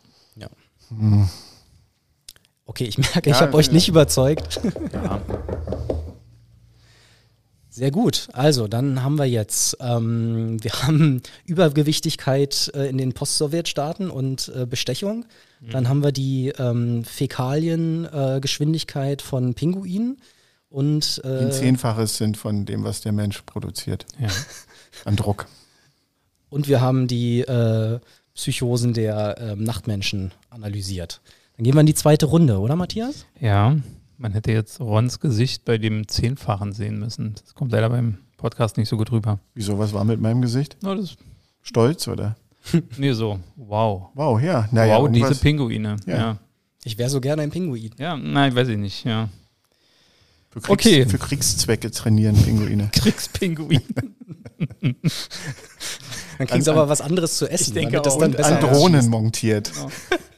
okay, ich merke, ich Ja, habe euch ja. nicht überzeugt. ja. Sehr gut. Also, dann haben wir jetzt, ähm, wir haben Übergewichtigkeit äh, in den Post-Sowjet-Staaten und äh, Bestechung. Dann haben wir die ähm, Fäkaliengeschwindigkeit äh, von Pinguinen und Die ein äh, Zehnfaches sind von dem, was der Mensch produziert ja. an Druck. Und wir haben die äh, Psychosen der ähm, Nachtmenschen analysiert. Dann gehen wir in die zweite Runde, oder Matthias? Ja, man hätte jetzt Rons Gesicht bei dem Zehnfachen sehen müssen. Das kommt leider beim Podcast nicht so gut rüber. Wieso, was war mit meinem Gesicht? No, das, Stolz oder? nee, so, wow. Wow, ja. Naja, wow, diese irgendwas- Pinguine. Ja. Ja. Ich wäre so gerne ein Pinguin. ja. nein, weiß ich nicht, ja. für, Kriegs okay. für Kriegszwecke trainieren Pinguine. Kriegspinguin. Dann kriegen sie aber was anderes zu essen. Ich denke damit das dann Und besser an. Drohnen montiert.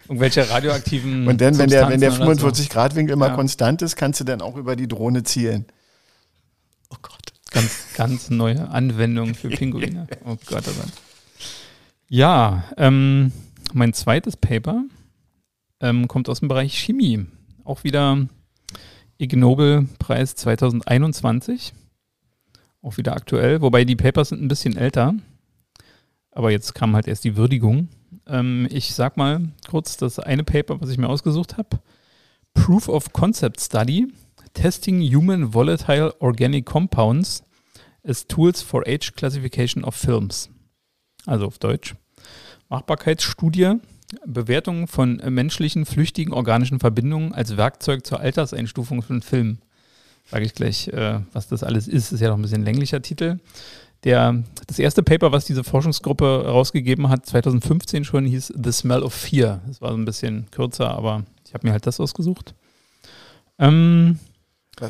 Irgendwelche radioaktiven Und dann, wenn der, wenn der Substanzen oder 45-Grad-Winkel immer Ja. konstant ist, kannst du dann auch über die Drohne zielen. Oh Gott. Ganz, ganz neue Anwendung für Pinguine. Oh Gott, oh Gott. Ja, ähm, mein zweites Paper ähm, kommt aus dem Bereich Chemie. Auch wieder Ig Nobel-Preis 2021. Auch wieder aktuell, wobei die Papers sind ein bisschen älter. Aber jetzt kam halt erst die Würdigung. Ähm, ich sag mal kurz das eine Paper, was ich mir ausgesucht habe. Proof of Concept Study, Testing Human Volatile Organic Compounds as Tools for Age Classification of Films. Also auf Deutsch. Machbarkeitsstudie, Bewertung von menschlichen flüchtigen organischen Verbindungen als Werkzeug zur Alterseinstufung von Filmen. Sage ich gleich, äh, was das alles ist. Ist ja noch ein bisschen länglicher Titel. Der, das erste Paper, was diese Forschungsgruppe rausgegeben hat, 2015 schon, hieß The Smell of Fear. Das war so ein bisschen kürzer, aber ich habe mir halt das ausgesucht. Ähm,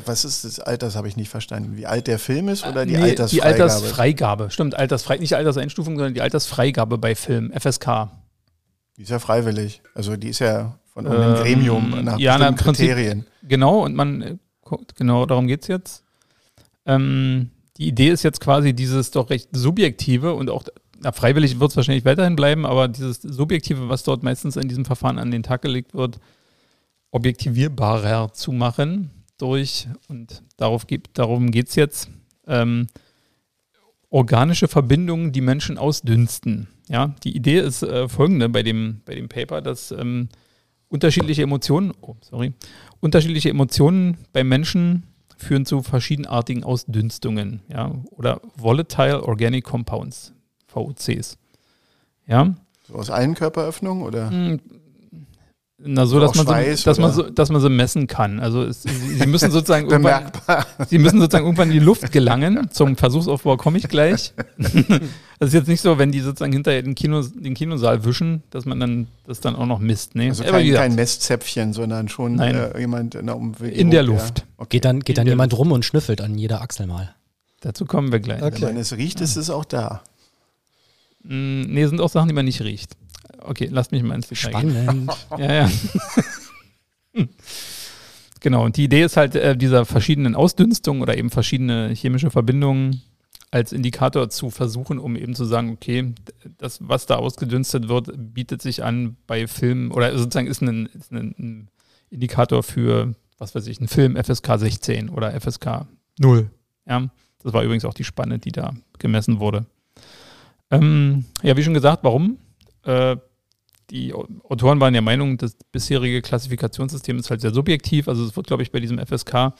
Was ist das Alter? Das habe ich nicht verstanden. Wie alt der Film ist oder die nee, Altersfreigabe? Die Altersfreigabe, stimmt, Altersfrei, nicht Alterseinstufung, sondern die Altersfreigabe bei Film, FSK. Die ist ja freiwillig. Also die ist ja von irgendeinem Ähm, Gremium nach ja, na, im bestimmten Prinzip- Kriterien. Genau, und man, äh, guckt, genau darum geht es jetzt. Ähm, die Idee ist jetzt quasi dieses doch recht subjektive und auch, na, freiwillig wird es wahrscheinlich weiterhin bleiben, aber dieses subjektive, was dort meistens in diesem Verfahren an den Tag gelegt wird, objektivierbarer zu machen durch, und darauf geht, darum geht es jetzt, ähm, organische Verbindungen, die Menschen ausdünsten. Ja, die Idee ist äh, folgende bei dem, bei dem Paper, dass ähm, unterschiedliche Emotionen, oh, sorry, unterschiedliche Emotionen bei Menschen führen zu verschiedenartigen Ausdünstungen, ja, oder Volatile Organic Compounds, VOCs. Ja, So aus allen Körperöffnungen oder? Na, so, dass man, so, dass, man so, dass man so messen kann. Also es, sie, sie, müssen sozusagen irgendwann, sie müssen sozusagen irgendwann in die Luft gelangen. Zum Versuchsaufbau komme ich gleich. Das ist jetzt nicht so, wenn die sozusagen hinterher den, Kino, den Kinosaal wischen, dass man dann das dann auch noch misst. Nee. Also kein, kein Messzäpfchen, sondern schon äh, jemand in der Umbewegung. In der Luft. Ja. Okay. Geht dann, geht dann jemand rum und schnüffelt an jeder Achsel mal. Dazu kommen wir gleich. Okay. Wenn es riecht, ist es auch da. Mm, nee, sind auch Sachen, die man nicht riecht. Okay, lasst mich mal ins Detail Spannend. Gehen. ja, ja. genau, und die Idee ist halt, äh, dieser verschiedenen Ausdünstungen oder eben verschiedene chemische Verbindungen als Indikator zu versuchen, um eben zu sagen, okay, das, was da ausgedünstet wird, bietet sich an bei Filmen oder sozusagen ist ein, ist ein Indikator für, was weiß ich, einen Film FSK 16 oder FSK 0. Ja, das war übrigens auch die Spanne, die da gemessen wurde. Ähm, ja, wie schon gesagt, warum? Äh, die Autoren waren der Meinung, das bisherige Klassifikationssystem ist halt sehr subjektiv. Also es wird, glaube ich, bei diesem FSK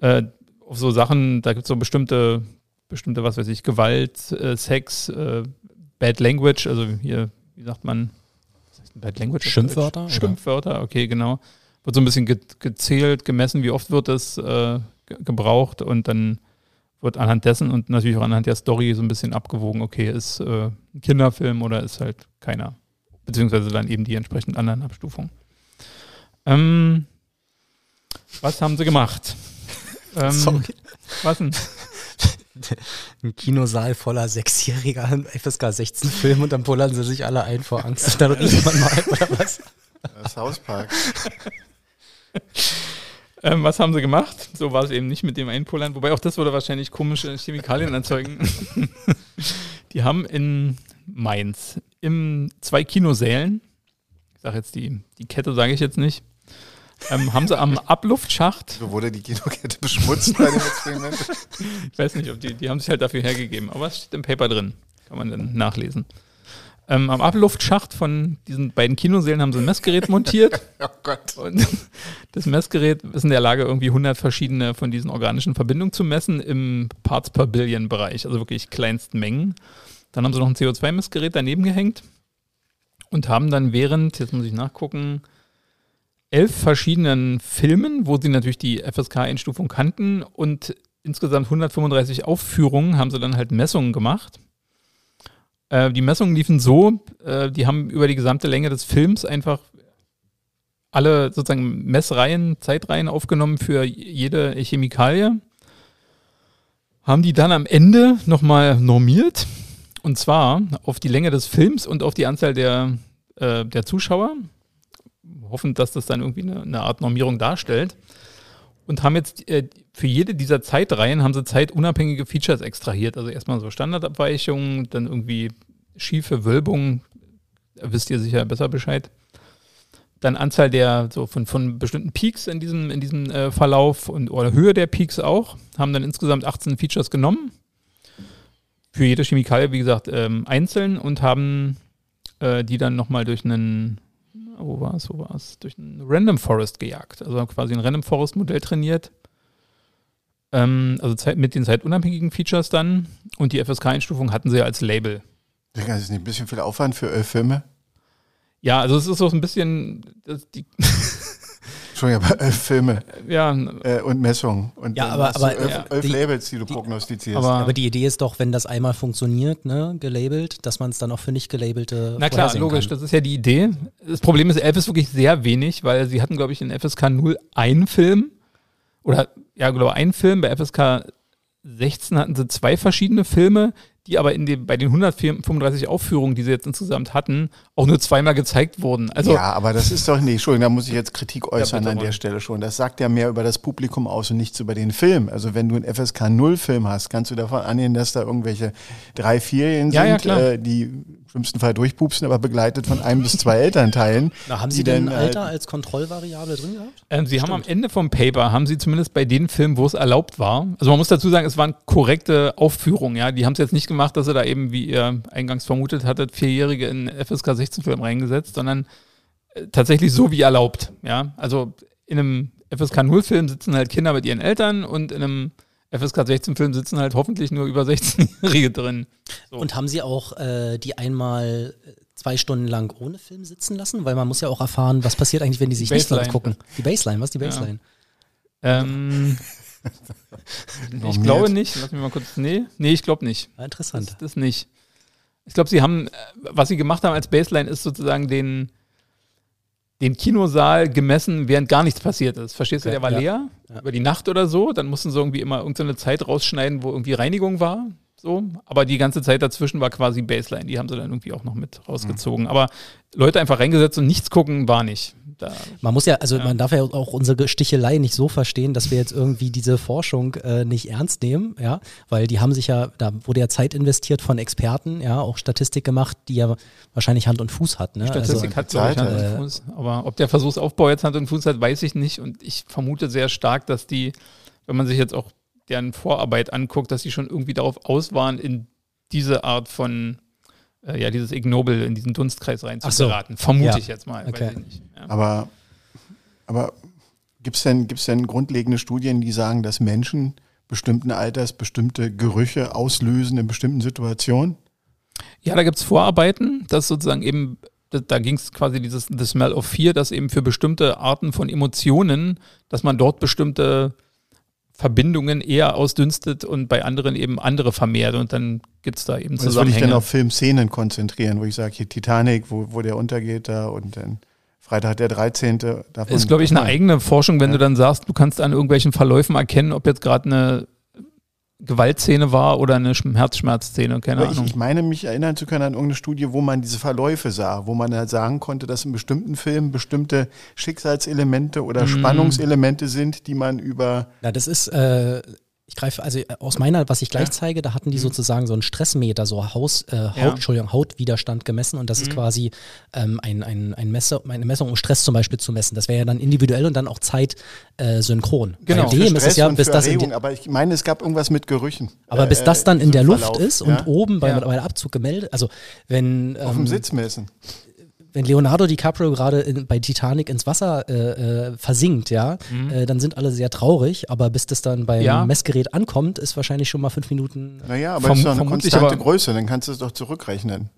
äh, auf so Sachen, da gibt es so bestimmte, bestimmte, was weiß ich, Gewalt, äh, Sex, äh, Bad Language, also hier, wie sagt man, was heißt Bad Language? Schimpfwörter? Schimpfwörter, okay, genau. Wird so ein bisschen ge gezählt, gemessen, wie oft wird das äh, gebraucht und dann wird anhand dessen und natürlich auch anhand der Story so ein bisschen abgewogen, okay, ist äh, ein Kinderfilm oder ist halt keiner. Beziehungsweise dann eben die entsprechend anderen Abstufungen. Ähm, was haben sie gemacht? Ähm, Sorry. Was denn? Ein Kinosaal voller sechsjähriger FSK 16 Film und dann pullern sie sich alle ein vor Angst. dann riecht man mal, oder was? Das Hauspark. Ähm, was haben sie gemacht? So war es eben nicht mit dem Einpullern, wobei auch das würde wahrscheinlich komische Chemikalien erzeugen. die haben in Mainz in zwei Kinosälen, ich sage jetzt die, die Kette, sage ich jetzt nicht, ähm, haben sie am Abluftschacht. So wurde die Kinokette beschmutzt bei dem Experiment. ich weiß nicht, ob die, die haben sich halt dafür hergegeben, aber es steht im Paper drin. Kann man dann nachlesen. Ähm, am Abluftschacht von diesen beiden Kinosälen haben sie ein Messgerät montiert. oh Gott. Und das Messgerät ist in der Lage, irgendwie 100 verschiedene von diesen organischen Verbindungen zu messen im Parts per Billion Bereich, also wirklich kleinsten Mengen. Dann haben sie noch ein CO2-Messgerät daneben gehängt und haben dann während, jetzt muss ich nachgucken, elf verschiedenen Filmen, wo sie natürlich die FSK-Einstufung kannten und insgesamt 135 Aufführungen haben sie dann halt Messungen gemacht äh, die Messungen liefen so, äh, die haben über die gesamte Länge des Films einfach alle sozusagen Messreihen, Zeitreihen aufgenommen für jede Chemikalie. Haben die dann am Ende nochmal normiert. Und zwar auf die Länge des Films und auf die Anzahl der, äh, der Zuschauer. Hoffend, dass das dann irgendwie eine, eine Art Normierung darstellt und haben jetzt äh, für jede dieser Zeitreihen haben sie zeitunabhängige Features extrahiert. Also erstmal so Standardabweichungen, dann irgendwie schiefe Wölbungen, da wisst ihr sicher besser Bescheid. Dann Anzahl der, so von, von bestimmten Peaks in diesem, in diesem äh, Verlauf und oder Höhe der Peaks auch. Haben dann insgesamt 18 Features genommen. Für jede Chemikalie, wie gesagt, ähm, einzeln und haben äh, die dann nochmal durch einen wo war es, wo war es, durch ein Random Forest gejagt. Also quasi ein Random Forest Modell trainiert. Ähm, also Zeit, mit den zeitunabhängigen Features dann. Und die FSK-Einstufung hatten sie ja als Label. Das ist nicht ein bisschen viel Aufwand für elf Filme? Ja, also es ist so ein bisschen. die Entschuldigung, aber elf Filme. Ja. Äh, und Messungen. Und ja, aber, aber elf, ja, elf die, Labels, die du die, prognostizierst. Aber, aber, die Idee ist doch, wenn das einmal funktioniert, ne, gelabelt, dass man es dann auch für nicht gelabelte. Na klar, logisch, kann. das ist ja die Idee. Das Problem ist, elf ist wirklich sehr wenig, weil sie hatten, glaube ich, in FSK 0 einen Film. Oder, ja, glaube ich, einen Film. Bei FSK 16 hatten sie zwei verschiedene Filme, die aber in den, bei den 135 Aufführungen, die sie jetzt insgesamt hatten, auch nur zweimal gezeigt wurden. Also ja, aber das ist doch nicht, Entschuldigung, da muss ich jetzt Kritik äußern ja, an der Stelle schon. Das sagt ja mehr über das Publikum aus und nichts über den Film. Also wenn du einen FSK 0 Film hast, kannst du davon annehmen, dass da irgendwelche drei, vierjährigen ja, sind, äh, die schlimmsten Fall durchpupsen, aber begleitet von einem bis zwei Elternteilen. Na, haben Sie denn Alter als Kontrollvariable drin gehabt? Ähm, Sie Stimmt. haben am Ende vom Paper, haben Sie zumindest bei den Filmen, wo es erlaubt war, also man muss dazu sagen, es waren korrekte Aufführungen, ja, die haben es jetzt nicht gemacht, dass sie da eben, wie ihr eingangs vermutet hattet, Vierjährige in FSK 16-Film reingesetzt, sondern äh, tatsächlich so wie erlaubt. Ja, also in einem FSK 0-Film sitzen halt Kinder mit ihren Eltern und in einem FSK 16-Film sitzen halt hoffentlich nur über 16-Jährige drin. So. Und haben Sie auch äh, die einmal zwei Stunden lang ohne Film sitzen lassen? Weil man muss ja auch erfahren, was passiert eigentlich, wenn die sich nicht Baseline. angucken. Die Baseline, was ist die Baseline? Ähm, ich glaube nicht. Lass mich mal kurz. Nee, nee, ich glaube nicht. Ah, interessant. Das, das nicht. Ich glaube, sie haben, äh, was sie gemacht haben als Baseline, ist sozusagen den, den Kinosaal gemessen, während gar nichts passiert ist. Verstehst du, der war ja. leer Ja. über die Nacht oder so. Dann mussten sie irgendwie immer irgendeine Zeit rausschneiden, wo irgendwie Reinigung war. So. Aber die ganze Zeit dazwischen war quasi Baseline. Die haben sie dann irgendwie auch noch mit Mhm. rausgezogen. Aber Leute einfach reingesetzt und nichts gucken war nicht. Da, Man muss ja, also Ja. man darf ja auch unsere Stichelei nicht so verstehen, dass wir jetzt irgendwie diese Forschung äh, nicht ernst nehmen, ja, weil die haben sich ja, da wurde ja Zeit investiert von Experten, ja, auch Statistik gemacht, die ja wahrscheinlich Hand und Fuß hat, ne? Statistik also, hat, ich, Hand Zeit, und Fuß. Aber ob der Versuchsaufbau jetzt Hand und Fuß hat, weiß ich nicht. Und ich vermute sehr stark, dass die, wenn man sich jetzt auch deren Vorarbeit anguckt, dass die schon irgendwie darauf aus waren, in diese Art von, äh, ja, dieses Ignoble, in diesen Dunstkreis Ach so. reinzugeraten. Vermute Ja. ich jetzt mal. Okay. Weiß ich nicht. Ja. Aber, aber gibt es denn, gibt's denn grundlegende Studien, die sagen, dass Menschen bestimmten Alters bestimmte Gerüche auslösen in bestimmten Situationen? Ja, da gibt es Vorarbeiten, dass sozusagen eben, da, da ging es quasi dieses The Smell of Fear, dass eben für bestimmte Arten von Emotionen, dass man dort bestimmte Verbindungen eher ausdünstet und bei anderen eben andere vermehrt und dann gibt es da eben Das würde ich dann Zusammenhänge. auf Filmszenen konzentrieren, wo ich sage, hier Titanic, wo, wo der untergeht da und dann Freitag der 13. Davon, ist, glaube ich, eine eigene Forschung, wenn Ja. du dann sagst, du kannst an irgendwelchen Verläufen erkennen, ob jetzt gerade eine Gewaltszene war oder eine Sch- Herzschmerzszene, keine Aber ich, Ahnung. ich meine, mich erinnern zu können an irgendeine Studie, wo man diese Verläufe sah, wo man halt sagen konnte, dass in bestimmten Filmen bestimmte Schicksalselemente oder Mhm. Spannungselemente sind, die man über Ja, das ist, äh, ich greife, also äh, aus meiner, was ich gleich Ja. zeige, da hatten die Mhm. sozusagen so einen Stressmeter, so Haus, äh, Haut, Ja. Entschuldigung, Hautwiderstand gemessen und das ist Mhm. quasi ähm, ein, ein, ein Messer, eine Messung, um Stress zum Beispiel zu messen. Das wäre ja dann individuell und dann auch zeitsynchron. Äh. Genau. Bei dem ist es ja, bis das Erregung, aber ich meine, es gab irgendwas mit Gerüchen. aber bis Äh, das dann in der Luft Verlauf, ist ja? und oben bei, Ja. bei der Abzug gemeldet, also wenn, auf dem ähm, Sitz messen. Wenn Leonardo DiCaprio gerade in- bei Titanic ins Wasser äh, äh, versinkt, ja, äh, dann sind alle sehr traurig, aber bis das dann beim Ja. Messgerät ankommt, ist wahrscheinlich schon mal fünf Minuten. Naja, aber das ist doch eine konstante aber- Größe, dann kannst du es doch zurückrechnen.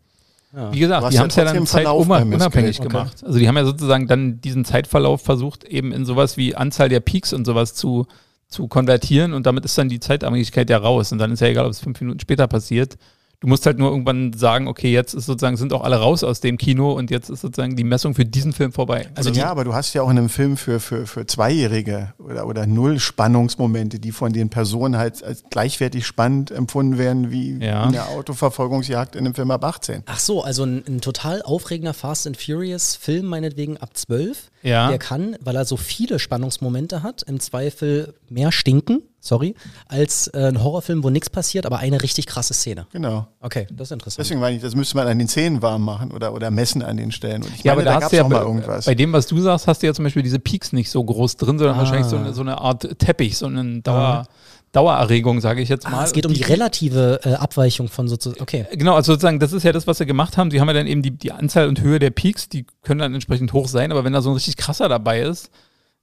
Ja. Wie gesagt, die haben es ja dann zeitunabhängig Messgerät. gemacht. Also die haben ja sozusagen dann diesen Zeitverlauf versucht, eben in sowas wie Anzahl der Peaks und sowas zu, zu konvertieren und damit ist dann die Zeitabhängigkeit ja raus. Und dann ist ja egal, ob es fünf Minuten später passiert. Du musst halt nur irgendwann sagen, okay, jetzt ist sozusagen, sind auch alle raus aus dem Kino und jetzt ist sozusagen die Messung für diesen Film vorbei. Also die- ja, aber du hast ja auch in einem Film für, für, für Zweijährige oder, oder null Spannungsmomente, die von den Personen halt als gleichwertig spannend empfunden werden wie Ja. eine Autoverfolgungsjagd in einem Film ab 18. Ach so, also ein, ein total aufregender Fast and Furious Film, meinetwegen ab 12. Ja. Der kann, weil er so viele Spannungsmomente hat, im Zweifel mehr stinken, sorry, als äh, ein Horrorfilm, wo nichts passiert, aber eine richtig krasse Szene. Genau. Okay, das ist interessant. Deswegen meine ich, das müsste man an den Zähnen warm machen oder, oder messen an den Stellen. Und ich Ja, meine, aber da, da hast gab du es ja auch mal bei, irgendwas. bei dem, was du sagst, hast du ja zum Beispiel diese Peaks nicht so groß drin, sondern Ah. wahrscheinlich so eine, so eine Art Teppich, so eine Dauer, Dauererregung, sage ich jetzt mal. ah, es geht um die relative äh, Abweichung von sozusagen, okay. Genau, also sozusagen, das ist ja das, was sie gemacht haben. Sie haben ja dann eben die, die Anzahl und Höhe der Peaks, die können dann entsprechend hoch sein, aber wenn da so ein richtig krasser dabei ist,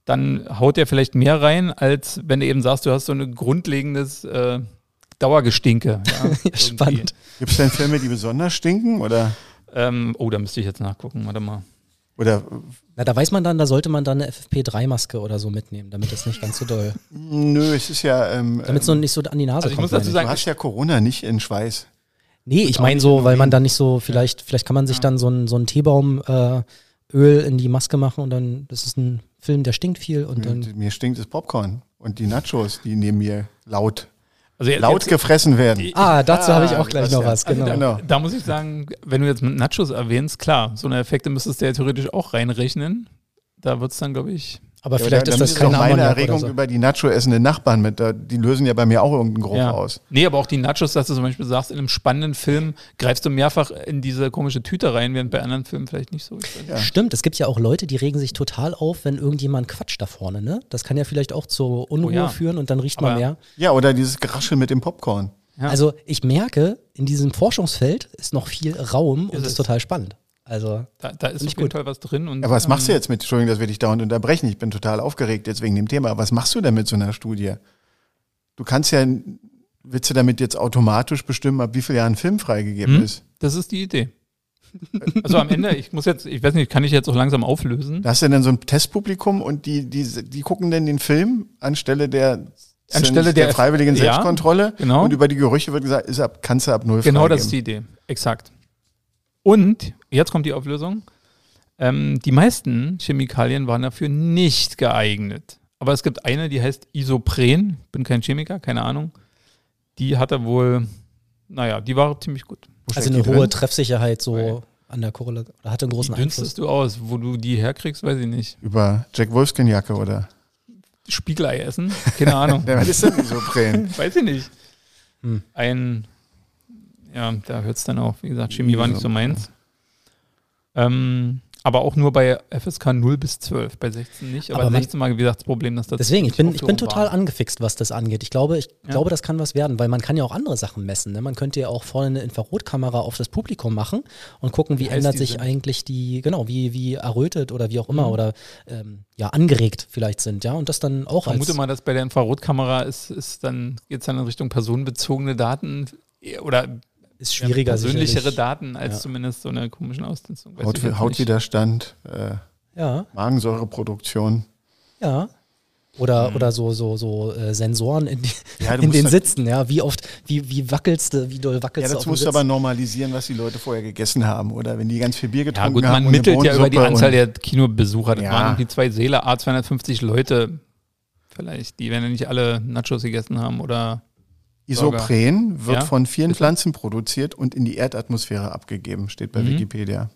dann haut der vielleicht mehr rein, als wenn du eben sagst, du hast so ein grundlegendes äh, Dauergestinke. Ja. Spannend. Gibt es denn Filme, die besonders stinken? Oder, Ähm, oh, da müsste ich jetzt nachgucken, warte mal. oder Na, da weiß man dann, da sollte man dann eine FFP3-Maske oder so mitnehmen, damit das nicht ganz so doll, nö, es ist ja. Ähm, damit es so nicht so an die Nase Also ich kommt. muss dazu sagen, du hast ja Corona nicht in Schweiß. Nee, ich meine so, weil man dann nicht so, vielleicht, vielleicht kann man sich dann so ein, so ein Teebaumöl äh, Öl in die Maske machen und dann, das ist ein Film, der stinkt viel und dann. Mir stinkt das Popcorn und die Nachos, die neben mir laut, also jetzt, laut jetzt, gefressen werden. Ah, dazu habe ich auch Ah, gleich noch was, genau. da, Genau. da muss ich sagen, wenn du jetzt mit Nachos erwähnst, klar, so eine Effekte müsstest du ja theoretisch auch reinrechnen. Da wird es dann, glaube ich, Aber Ja, vielleicht da, ist da das keine meine Ammoniak Erregung so. über die Nacho essenden Nachbarn mit. Da, die lösen ja bei mir auch irgendeinen Geruch Ja. aus. Nee, aber auch die Nachos, dass du zum Beispiel sagst, in einem spannenden Film greifst du mehrfach in diese komische Tüte rein, während bei anderen Filmen vielleicht nicht so ist. Ja. Stimmt, es gibt ja auch Leute, die regen sich total auf, wenn irgendjemand quatscht da vorne, ne? Das kann ja vielleicht auch zur Unruhe Oh ja. führen und dann riecht man Aber- mehr. Ja, oder dieses Geraschel mit dem Popcorn. Ja. Also ich merke, in diesem Forschungsfeld ist noch viel Raum und Ist ist es. total spannend. Also Da, da ist gut. Fall was drin. Und, Ja, was machst du ähm, jetzt mit, Entschuldigung, dass wir dich dauernd unterbrechen, ich bin total aufgeregt jetzt wegen dem Thema. Was machst du denn mit so einer Studie? Du kannst ja, willst du damit jetzt automatisch bestimmen, ab wie viel Jahren ein Film freigegeben Hm? ist? Das ist die Idee. Also am Ende, ich muss jetzt, ich weiß nicht, kann ich jetzt auch langsam auflösen? Da hast du dann so ein Testpublikum und die, die, die gucken dann den Film anstelle der, Anstelle der- freiwilligen Ja, Selbstkontrolle. genau. Und über die Gerüche wird gesagt, ist ab, kannst du ab null Genau freigeben. das ist die Idee. Exakt. Und, jetzt kommt die Auflösung. Ähm, die meisten Chemikalien waren dafür nicht geeignet. Aber es gibt eine, die heißt Isopren. Bin kein Chemiker, keine Ahnung. Die hatte wohl, naja, die war ziemlich gut. Wo Also eine hohe drin? Treffsicherheit so Weil- an der Korrelation. Oder hatte einen Wie großen Einfluss. dünstest du aus? Wo du die herkriegst, weiß ich nicht. Über Jack Wolfskin Jacke oder? Spiegelei essen? Keine Ahnung. Was ist denn Isopren? weiß ich nicht. Hm. Ein, ja, da hört es dann auch, wie gesagt, Chemie war nicht so meins. Ähm, aber auch nur bei FSK 0 bis 12, bei 16 nicht. Aber, Aber man- 16 Mal, wie gesagt, das Problem, dass das. Deswegen, ich bin, ich bin total war. angefixt, was das angeht. Ich glaube, ich Ja. glaube, das kann was werden, weil man kann ja auch andere Sachen messen. Ne? Man könnte ja auch vorne eine Infrarotkamera auf das Publikum machen und gucken, wie, Wie ändert sich sind. eigentlich die, genau, wie, wie errötet oder wie auch immer Mhm. oder ähm, ja, angeregt vielleicht sind, ja. Und das dann auch Ich vermute als mal, dass bei der Infrarotkamera ist, ist dann, geht es dann in Richtung personenbezogene Daten oder ist schwieriger. persönlichere sicherlich. Daten als Ja. zumindest so eine komischen Ausdünstung. Weiß Haut. Hautwiderstand, äh, Ja, Magensäureproduktion. ja. Oder, Mhm. oder so, so, so äh, Sensoren in, die, Ja, in den dann- Sitzen, ja. Wie oft, wie, wie wackelst du, wie doll Ja, wackelst du das auf dem musst du aber normalisieren, was die Leute vorher gegessen haben. Oder wenn die ganz viel Bier Ja getrunken gut, haben. man und eine mittelt ja über die Anzahl der Kinobesucher. Das Ja. waren irgendwie zwei Säle, A 250 Leute. Vielleicht, die werden ja nicht alle Nachos gegessen haben oder Isopren wird Ja, von vielen bitte. Pflanzen produziert und in die Erdatmosphäre abgegeben, steht bei Mhm. Wikipedia.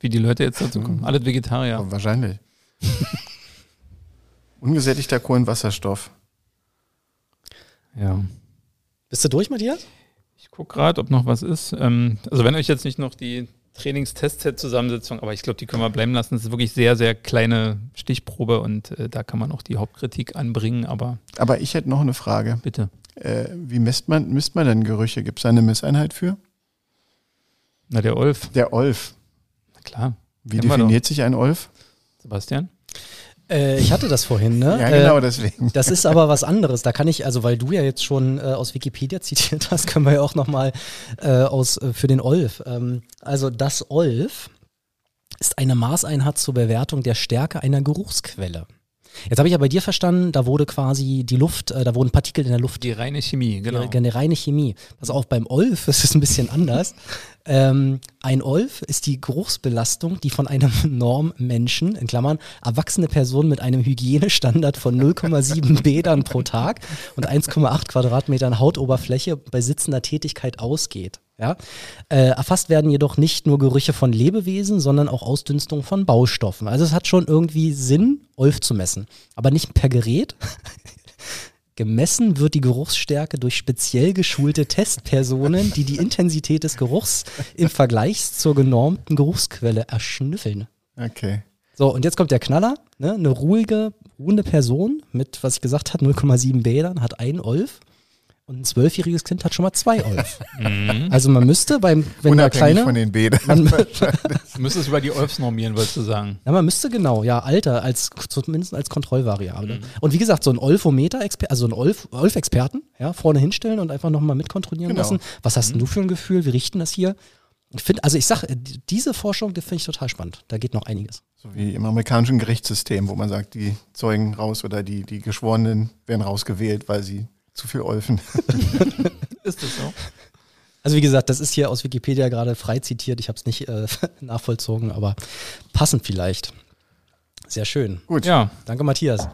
wie die Leute jetzt dazu kommen. Mhm. Alle Vegetarier. Aber wahrscheinlich. Ungesättigter Kohlenwasserstoff. Ja. Bist du durch, Matthias? Ich gucke gerade, ob noch was ist. Ähm, also wenn euch jetzt nicht noch die Trainings-Test-Set-Zusammensetzung, aber ich glaube, die können wir bleiben lassen. Es ist wirklich sehr, sehr kleine Stichprobe und äh, da kann man auch die Hauptkritik anbringen, aber Aber ich hätte noch eine Frage. bitte. Äh, wie misst man, misst man denn Gerüche? Gibt es da eine Messeinheit für? Na, der Olf, Der Olf. na klar. Wie Kennen definiert sich ein Olf? Sebastian? Äh, ich hatte das vorhin, ne? Ja, genau Äh, deswegen. Das ist aber was anderes. Da kann ich, also weil du ja jetzt schon äh, aus Wikipedia zitiert hast, können wir ja auch nochmal äh, aus äh, für den Olf. Ähm, also das Olf ist eine Maßeinheit zur Bewertung der Stärke einer Geruchsquelle. Jetzt habe ich ja bei dir verstanden, da wurde quasi die Luft, äh, da wurden Partikel in der Luft Die reine Chemie, genau. die, eine reine Chemie. Pass auf, beim Olf ist es ein bisschen anders. Ähm, ein Olf ist die Geruchsbelastung, die von einem Normmenschen, in Klammern, erwachsene Person mit einem Hygienestandard von 0,7 Bädern pro Tag und 1,8 Quadratmetern Hautoberfläche bei sitzender Tätigkeit ausgeht. Ja? Äh, erfasst werden jedoch nicht nur Gerüche von Lebewesen, sondern auch Ausdünstung von Baustoffen. Also es hat schon irgendwie Sinn, Olf zu messen. Aber nicht per Gerät, Gemessen wird die Geruchsstärke durch speziell geschulte Testpersonen, die die Intensität des Geruchs im Vergleich zur genormten Geruchsquelle erschnüffeln. Okay. So, und jetzt kommt der Knaller. Ne? Eine ruhige, ruhende Person mit, was ich gesagt habe, 0,7 Bädern hat ein Olf und ein zwölfjähriges Kind hat schon mal zwei Olf. Mhm. Also man müsste beim, wenn der Unabhängig Kleine, von den Bädern. man, Du müsstest über die Olfs normieren, wolltest du sagen. Ja, man müsste genau, ja, Alter, als zumindest als Kontrollvariable. Mhm. Und wie gesagt, so ein Olfometer, also ein Olf, Olf-Experten, ja, vorne hinstellen und einfach nochmal mitkontrollieren Genau. lassen. Was hast denn Mhm. du für ein Gefühl? Wir richten das hier. Ich finde, also ich sag, äh, die- diese Forschung, die finde ich total spannend. Da geht noch einiges. So wie im amerikanischen Gerichtssystem, wo man sagt, die Zeugen raus oder die, die Geschworenen werden rausgewählt, weil sie zu viel olfen. Ist das so? Also wie gesagt, das ist hier aus Wikipedia gerade frei zitiert. Ich habe es nicht äh, nachvollzogen, aber passend vielleicht. Sehr schön. Gut. Ja, Danke, Matthias.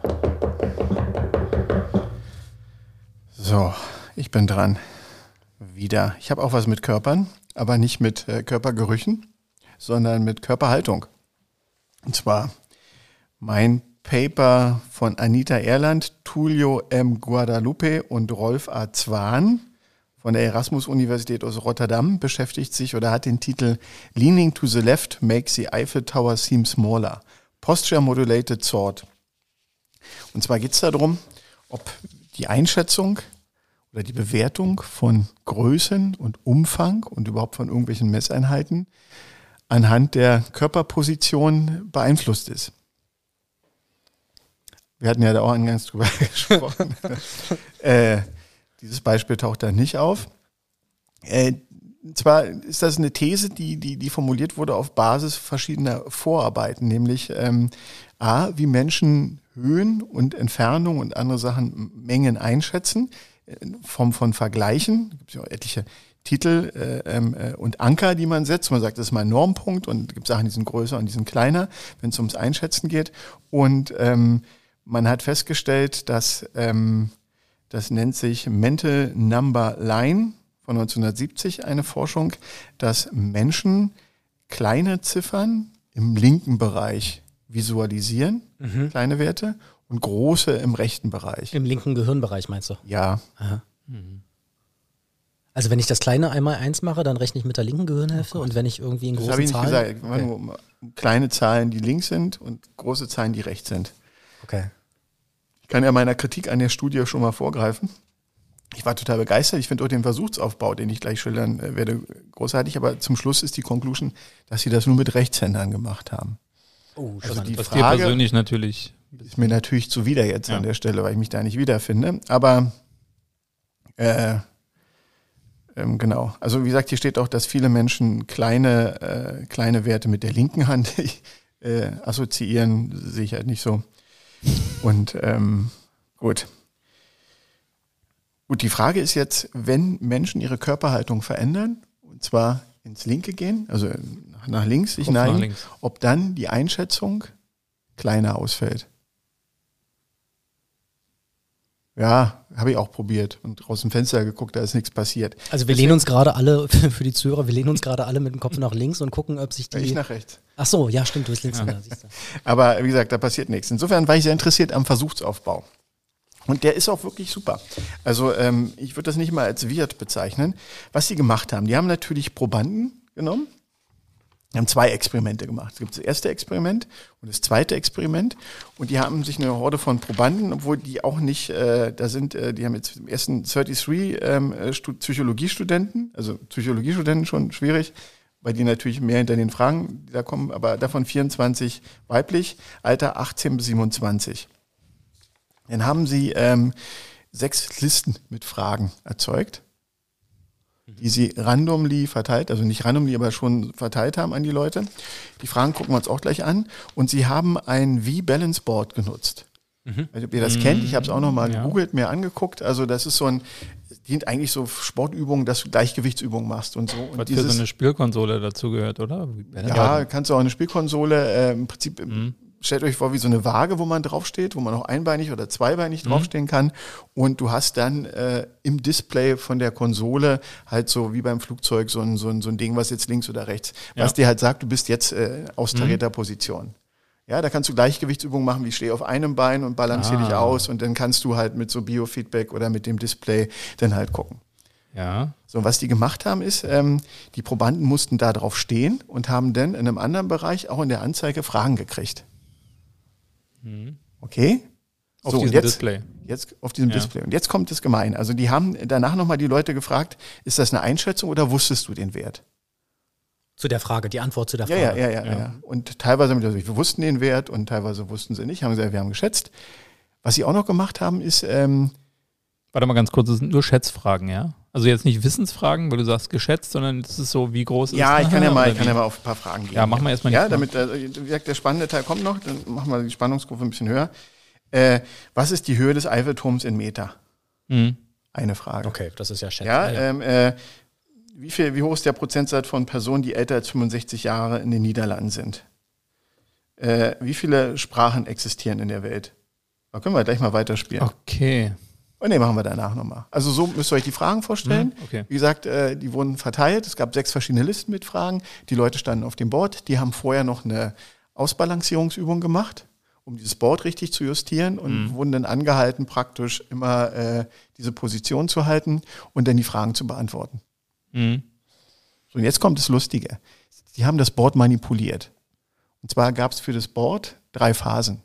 So, ich bin dran. Wieder. Ich habe auch was mit Körpern, aber nicht mit äh, Körpergerüchen, sondern mit Körperhaltung. Und zwar mein Paper von Anita Erland, Tulio M. Guadalupe und Rolf A. Zwan von der Erasmus-Universität aus Rotterdam beschäftigt sich oder hat den Titel Leaning to the Left makes the Eiffel Tower seem smaller. Posture Modulated Thought. Und zwar geht es darum, ob die Einschätzung oder die Bewertung von Größen und Umfang und überhaupt von irgendwelchen Messeinheiten anhand der Körperposition beeinflusst ist. Wir hatten ja da auch eingangs drüber gesprochen. äh, dieses Beispiel taucht da nicht auf. Äh, zwar ist das eine These, die, die, die formuliert wurde auf Basis verschiedener Vorarbeiten, nämlich ähm, A, wie Menschen Höhen und Entfernung und andere Sachen, Mengen einschätzen, in Form von Vergleichen. Da gibt es ja auch etliche Titel äh, ähm, äh, und Anker, die man setzt. Man sagt, das ist mein Normpunkt und es gibt Sachen, die sind größer und die sind kleiner, wenn es ums Einschätzen geht. Und ähm, man hat festgestellt, dass ähm, das nennt sich Mental Number Line von 1970, eine Forschung, dass Menschen kleine Ziffern im linken Bereich visualisieren, mhm. kleine Werte, und große im rechten Bereich. Im linken Gehirnbereich meinst du? Ja. Mhm. Also wenn ich das kleine einmal eins mache, dann rechne ich mit der linken Gehirnhälfte oh und wenn ich irgendwie in großen Zahlen... Das habe ich nicht gesagt. Okay. Kleine Zahlen, die links sind und große Zahlen, die rechts sind. Okay. Ich kann ja meiner Kritik an der Studie schon mal vorgreifen. Ich war total begeistert. Ich finde auch den Versuchsaufbau, den ich gleich schildern äh, werde, großartig. Aber zum Schluss ist die Conclusion, dass sie das nur mit Rechtshändern gemacht haben. Oh, also die Frage, dir persönlich natürlich. Ist mir natürlich zuwider jetzt ja. an der Stelle, weil ich mich da nicht wiederfinde. Aber äh, ähm, genau. Also wie gesagt, hier steht auch, dass viele Menschen kleine, äh, kleine Werte mit der linken Hand äh, assoziieren. Sehe ich halt nicht so. Und ähm, gut. Gut, die Frage ist jetzt, wenn Menschen ihre Körperhaltung verändern, und zwar ins Linke gehen, also nach links sich neigen, ob dann die Einschätzung kleiner ausfällt. Ja, habe ich auch probiert und aus dem Fenster geguckt, da ist nichts passiert. Also wir Deswegen, lehnen uns gerade alle, für die Zuhörer, wir lehnen uns gerade alle mit dem Kopf nach links und gucken, ob sich die... Ich nach rechts. Ach so, ja stimmt, du bist links. Ja. Da, Aber wie gesagt, da passiert nichts. Insofern war ich sehr interessiert am Versuchsaufbau. Und der ist auch wirklich super. Also ähm, ich würde das nicht mal als Wirt bezeichnen. Was sie gemacht haben, die haben natürlich Probanden genommen, die haben zwei Experimente gemacht. Es gibt das erste Experiment und das zweite Experiment. Und die haben sich eine Horde von Probanden, obwohl die auch nicht, äh, da sind, äh, die haben jetzt im ersten 33 ähm, äh, Psychologiestudenten, also Psychologiestudenten schon schwierig, weil die natürlich mehr hinter den Fragen da kommen, aber davon 24 weiblich, Alter 18 bis 27. Dann haben sie ähm, sechs Listen mit Fragen erzeugt die sie randomly verteilt, also nicht randomly, aber schon verteilt haben an die Leute. Die Fragen gucken wir uns auch gleich an. Und sie haben ein V-Balance Board genutzt. Mhm. Also, ob ihr das mhm. kennt, ich habe es auch nochmal ja. gegoogelt, mir angeguckt. Also das ist so ein, dient eigentlich so Sportübungen, dass du Gleichgewichtsübungen machst und so. Und Was dieses, für so eine Spielkonsole dazu gehört, oder? Ja, kannst du auch eine Spielkonsole, äh, im Prinzip mhm stellt euch vor, wie so eine Waage, wo man draufsteht, wo man auch einbeinig oder zweibeinig mhm. draufstehen kann. Und du hast dann äh, im Display von der Konsole halt so wie beim Flugzeug so ein, so ein, so ein Ding, was jetzt links oder rechts, ja. was dir halt sagt, du bist jetzt äh, aus tarierter mhm. Position. Ja, da kannst du Gleichgewichtsübungen machen, wie ich stehe auf einem Bein und balanciere ah. dich aus und dann kannst du halt mit so Biofeedback oder mit dem Display dann halt gucken. Ja. So, was die gemacht haben, ist, ähm, die Probanden mussten da drauf stehen und haben dann in einem anderen Bereich auch in der Anzeige Fragen gekriegt. Mhm. Okay? Auf so, diesem jetzt, Display. Jetzt auf diesem ja. Display. Und jetzt kommt das gemein. Also die haben danach nochmal die Leute gefragt, ist das eine Einschätzung oder wusstest du den Wert? Zu der Frage, die Antwort zu der Frage. Ja, ja, ja, ja. ja. Und teilweise, also wir wussten den Wert und teilweise wussten sie nicht, haben gesagt, wir haben geschätzt. Was sie auch noch gemacht haben, ist. Ähm, Warte mal ganz kurz, das sind nur Schätzfragen, ja? Also jetzt nicht Wissensfragen, weil du sagst geschätzt, sondern es ist so, wie groß ja, ist Ja, ich kann ja mal, ich kann ja mal auf ein paar Fragen gehen. Ja, machen wir erstmal Ja, damit, äh, wie gesagt, der spannende Teil kommt noch, dann machen wir die Spannungskurve ein bisschen höher. Äh, was ist die Höhe des Eiffelturms in Meter? Mhm. Eine Frage. Okay, das ist ja schätzen. Ja, ähm, äh, wie, viel, wie hoch ist der Prozentsatz von Personen, die älter als 65 Jahre in den Niederlanden sind? Äh, wie viele Sprachen existieren in der Welt? Da können wir gleich mal weiterspielen. Okay. Und oh, nee, machen wir danach nochmal. Also so müsst ihr euch die Fragen vorstellen. Mhm, okay. Wie gesagt, äh, die wurden verteilt. Es gab sechs verschiedene Listen mit Fragen. Die Leute standen auf dem Board. Die haben vorher noch eine Ausbalancierungsübung gemacht, um dieses Board richtig zu justieren und mhm. wurden dann angehalten, praktisch immer äh, diese Position zu halten und dann die Fragen zu beantworten. Mhm. So, und jetzt kommt das Lustige. Sie haben das Board manipuliert. Und zwar gab es für das Board drei Phasen.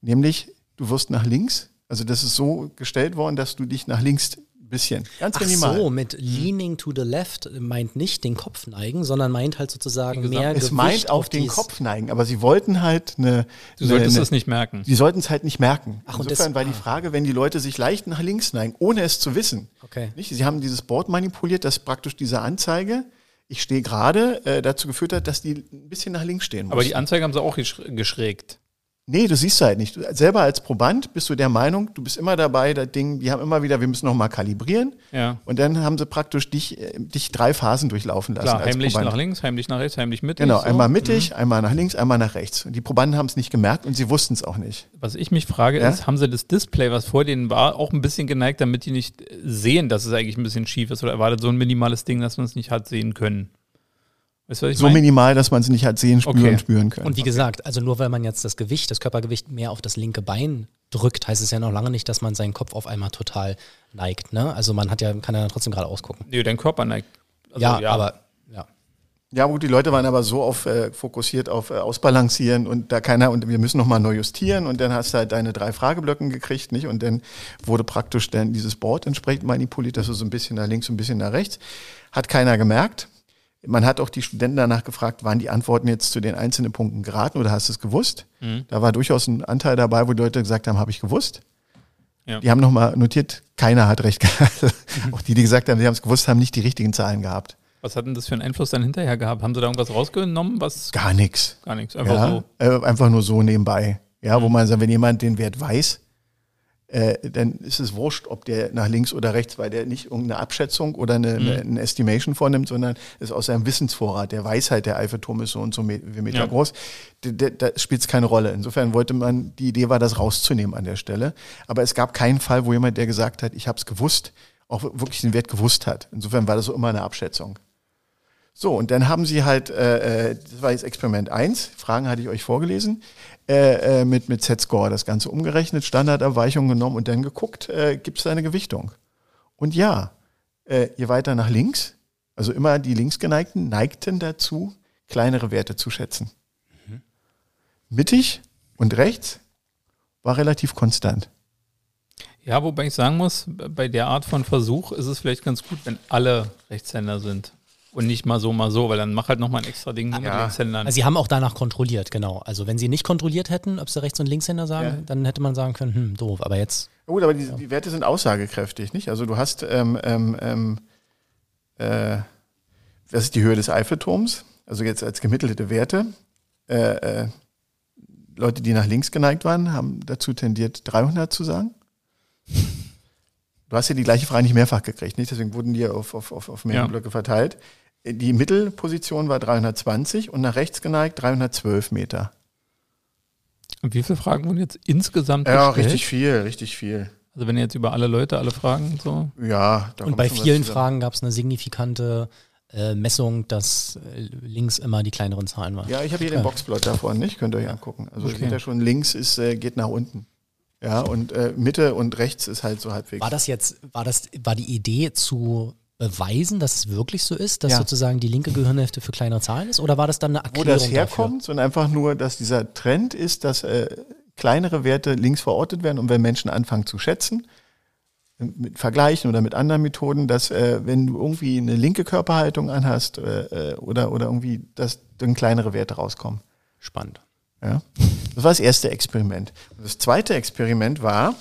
Nämlich, du wirst nach links also das ist so gestellt worden, dass du dich nach links bisschen. Ganz Ach minimal. so, mit leaning to the left meint nicht den Kopf neigen, sondern meint halt sozusagen gesagt, mehr es Gewicht meint auf den dies- Kopf neigen, aber sie wollten halt eine. Du eine, solltest eine, das nicht merken. Sie sollten es halt nicht merken. Ach, Insofern das- war die. Frage, wenn die Leute sich leicht nach links neigen, ohne es zu wissen. Okay. Nicht? Sie haben dieses Board manipuliert, das praktisch diese Anzeige, ich stehe gerade, äh, dazu geführt hat, dass die ein bisschen nach links stehen mussten. Aber die Anzeige haben sie auch gesch- geschrägt. Nee, du siehst halt nicht. Du, selber als Proband bist du der Meinung, du bist immer dabei, das Ding, die haben immer wieder, wir müssen nochmal kalibrieren. Ja. Und dann haben sie praktisch dich, äh, dich drei Phasen durchlaufen lassen. Klar, heimlich Proband. nach links, heimlich nach rechts, heimlich mittig. Genau, so. einmal mittig, einmal nach links, einmal nach rechts. Und die Probanden haben es nicht gemerkt und sie wussten es auch nicht. Was ich mich frage, Ja? ist, haben sie das Display, was vor denen war, auch ein bisschen geneigt, damit die nicht sehen, dass es eigentlich ein bisschen schief ist? Oder war das so ein minimales Ding, dass man es nicht hat sehen können? Weißt du, was ich so meine? minimal, dass man es nicht halt sehen, spüren, Okay. spüren können. Und wie gesagt, also nur weil man jetzt das Gewicht, das Körpergewicht mehr auf das linke Bein drückt, heißt es ja noch lange nicht, dass man seinen Kopf auf einmal total neigt. Ne? Also man hat ja, kann ja trotzdem gerade ausgucken. Nee, dein Körper neigt. Also, ja, aber ja. Ja, gut, die Leute waren aber so auf, äh, fokussiert auf äh, Ausbalancieren und da keiner, und wir müssen nochmal neu justieren und dann hast du halt deine drei Frageblöcken gekriegt, nicht? Und dann wurde praktisch dann dieses Board entsprechend manipuliert, dass du so ein bisschen nach links, und ein bisschen nach rechts. Hat keiner gemerkt. Man hat auch die Studenten danach gefragt, waren die Antworten jetzt zu den einzelnen Punkten geraten oder hast du es gewusst? Da war durchaus ein Anteil dabei, wo die Leute gesagt haben, habe ich gewusst. Ja. Die haben nochmal notiert, keiner hat recht gehabt. auch die, die gesagt haben, sie haben es gewusst, haben nicht die richtigen Zahlen gehabt. was hat denn das für einen Einfluss dann hinterher gehabt? Haben sie da irgendwas rausgenommen? Was? Gar nichts. Gar nichts. Einfach ja, so. äh, einfach nur so nebenbei. Ja, wo man sagt, wenn jemand den Wert weiß, äh, dann ist es wurscht, ob der nach links oder rechts, weil der nicht irgendeine Abschätzung oder eine, eine, eine Estimation vornimmt, sondern ist aus seinem Wissensvorrat. Der weiß halt, der Eiffelturm ist so und so wie Meter Ja. groß. D- d- Da spielt es keine Rolle. Insofern wollte man, die Idee war, das rauszunehmen an der Stelle. Aber es gab keinen Fall, wo jemand, der gesagt hat, ich habe es gewusst, auch wirklich den Wert gewusst hat. Insofern war das so immer eine Abschätzung. So, und dann haben sie halt, äh, äh, das war jetzt Experiment 1, Fragen hatte ich euch vorgelesen, äh, äh, mit, mit Z-Score das Ganze umgerechnet, Standardabweichung genommen und dann geguckt, äh, gibt es da eine Gewichtung? Und ja, äh, je weiter nach links, also immer die Linksgeneigten neigten dazu, kleinere Werte zu schätzen. Mittig und rechts war relativ konstant. Ja, wobei ich sagen muss, bei der Art von Versuch ist es vielleicht ganz gut, wenn alle Rechtshänder sind. Und nicht mal so, mal so, weil dann mach halt nochmal ein extra Ding nur mit Ja. Linkshändern. Also sie haben auch danach kontrolliert, genau. Also wenn sie nicht kontrolliert hätten, ob sie Rechts- und Linkshänder sagen, Ja. dann hätte man sagen können, hm, doof. Aber jetzt, Gut, aber die, die Werte sind aussagekräftig, nicht? Also du hast, ähm, ähm, ähm, äh, das ist die Höhe des Eiffelturms, also jetzt als gemittelte Werte. Äh, äh, Leute, die nach links geneigt waren, haben dazu tendiert, 300 zu sagen. Du hast ja die gleiche Frage nicht mehrfach gekriegt, nicht? Deswegen wurden die auf, auf, auf, auf mehrere Ja. Blöcke verteilt. Die Mittelposition war 320 und nach rechts geneigt 312 Meter. Und wie viele Fragen wurden jetzt insgesamt Ja, gestellt? richtig viel, richtig viel. Also wenn ihr jetzt über alle Leute alle Fragen so. Ja, da und kommt bei vielen. Fragen gab es eine signifikante äh, Messung, dass äh, links immer die kleineren Zahlen waren. Ja, ich habe hier den Boxplot davon, nicht? Könnt ihr euch angucken. Also Okay. okay. ja schon links ist, äh, geht nach unten. Ja, und äh, Mitte und rechts ist halt so halbwegs. War das jetzt, war das, war die Idee zu beweisen, dass es wirklich so ist, dass Ja. sozusagen die linke Gehirnhälfte für kleinere Zahlen ist? Oder war das dann eine Wo Erklärung das dafür? herkommt, sondern einfach nur, dass dieser Trend ist, dass äh, kleinere Werte links verortet werden und wenn Menschen anfangen zu schätzen, mit Vergleichen oder mit anderen Methoden, dass äh, wenn du irgendwie eine linke Körperhaltung anhast äh, äh, oder, oder irgendwie, dass dann kleinere Werte rauskommen. Spannend. Ja? Das war das erste Experiment. Und das zweite Experiment war,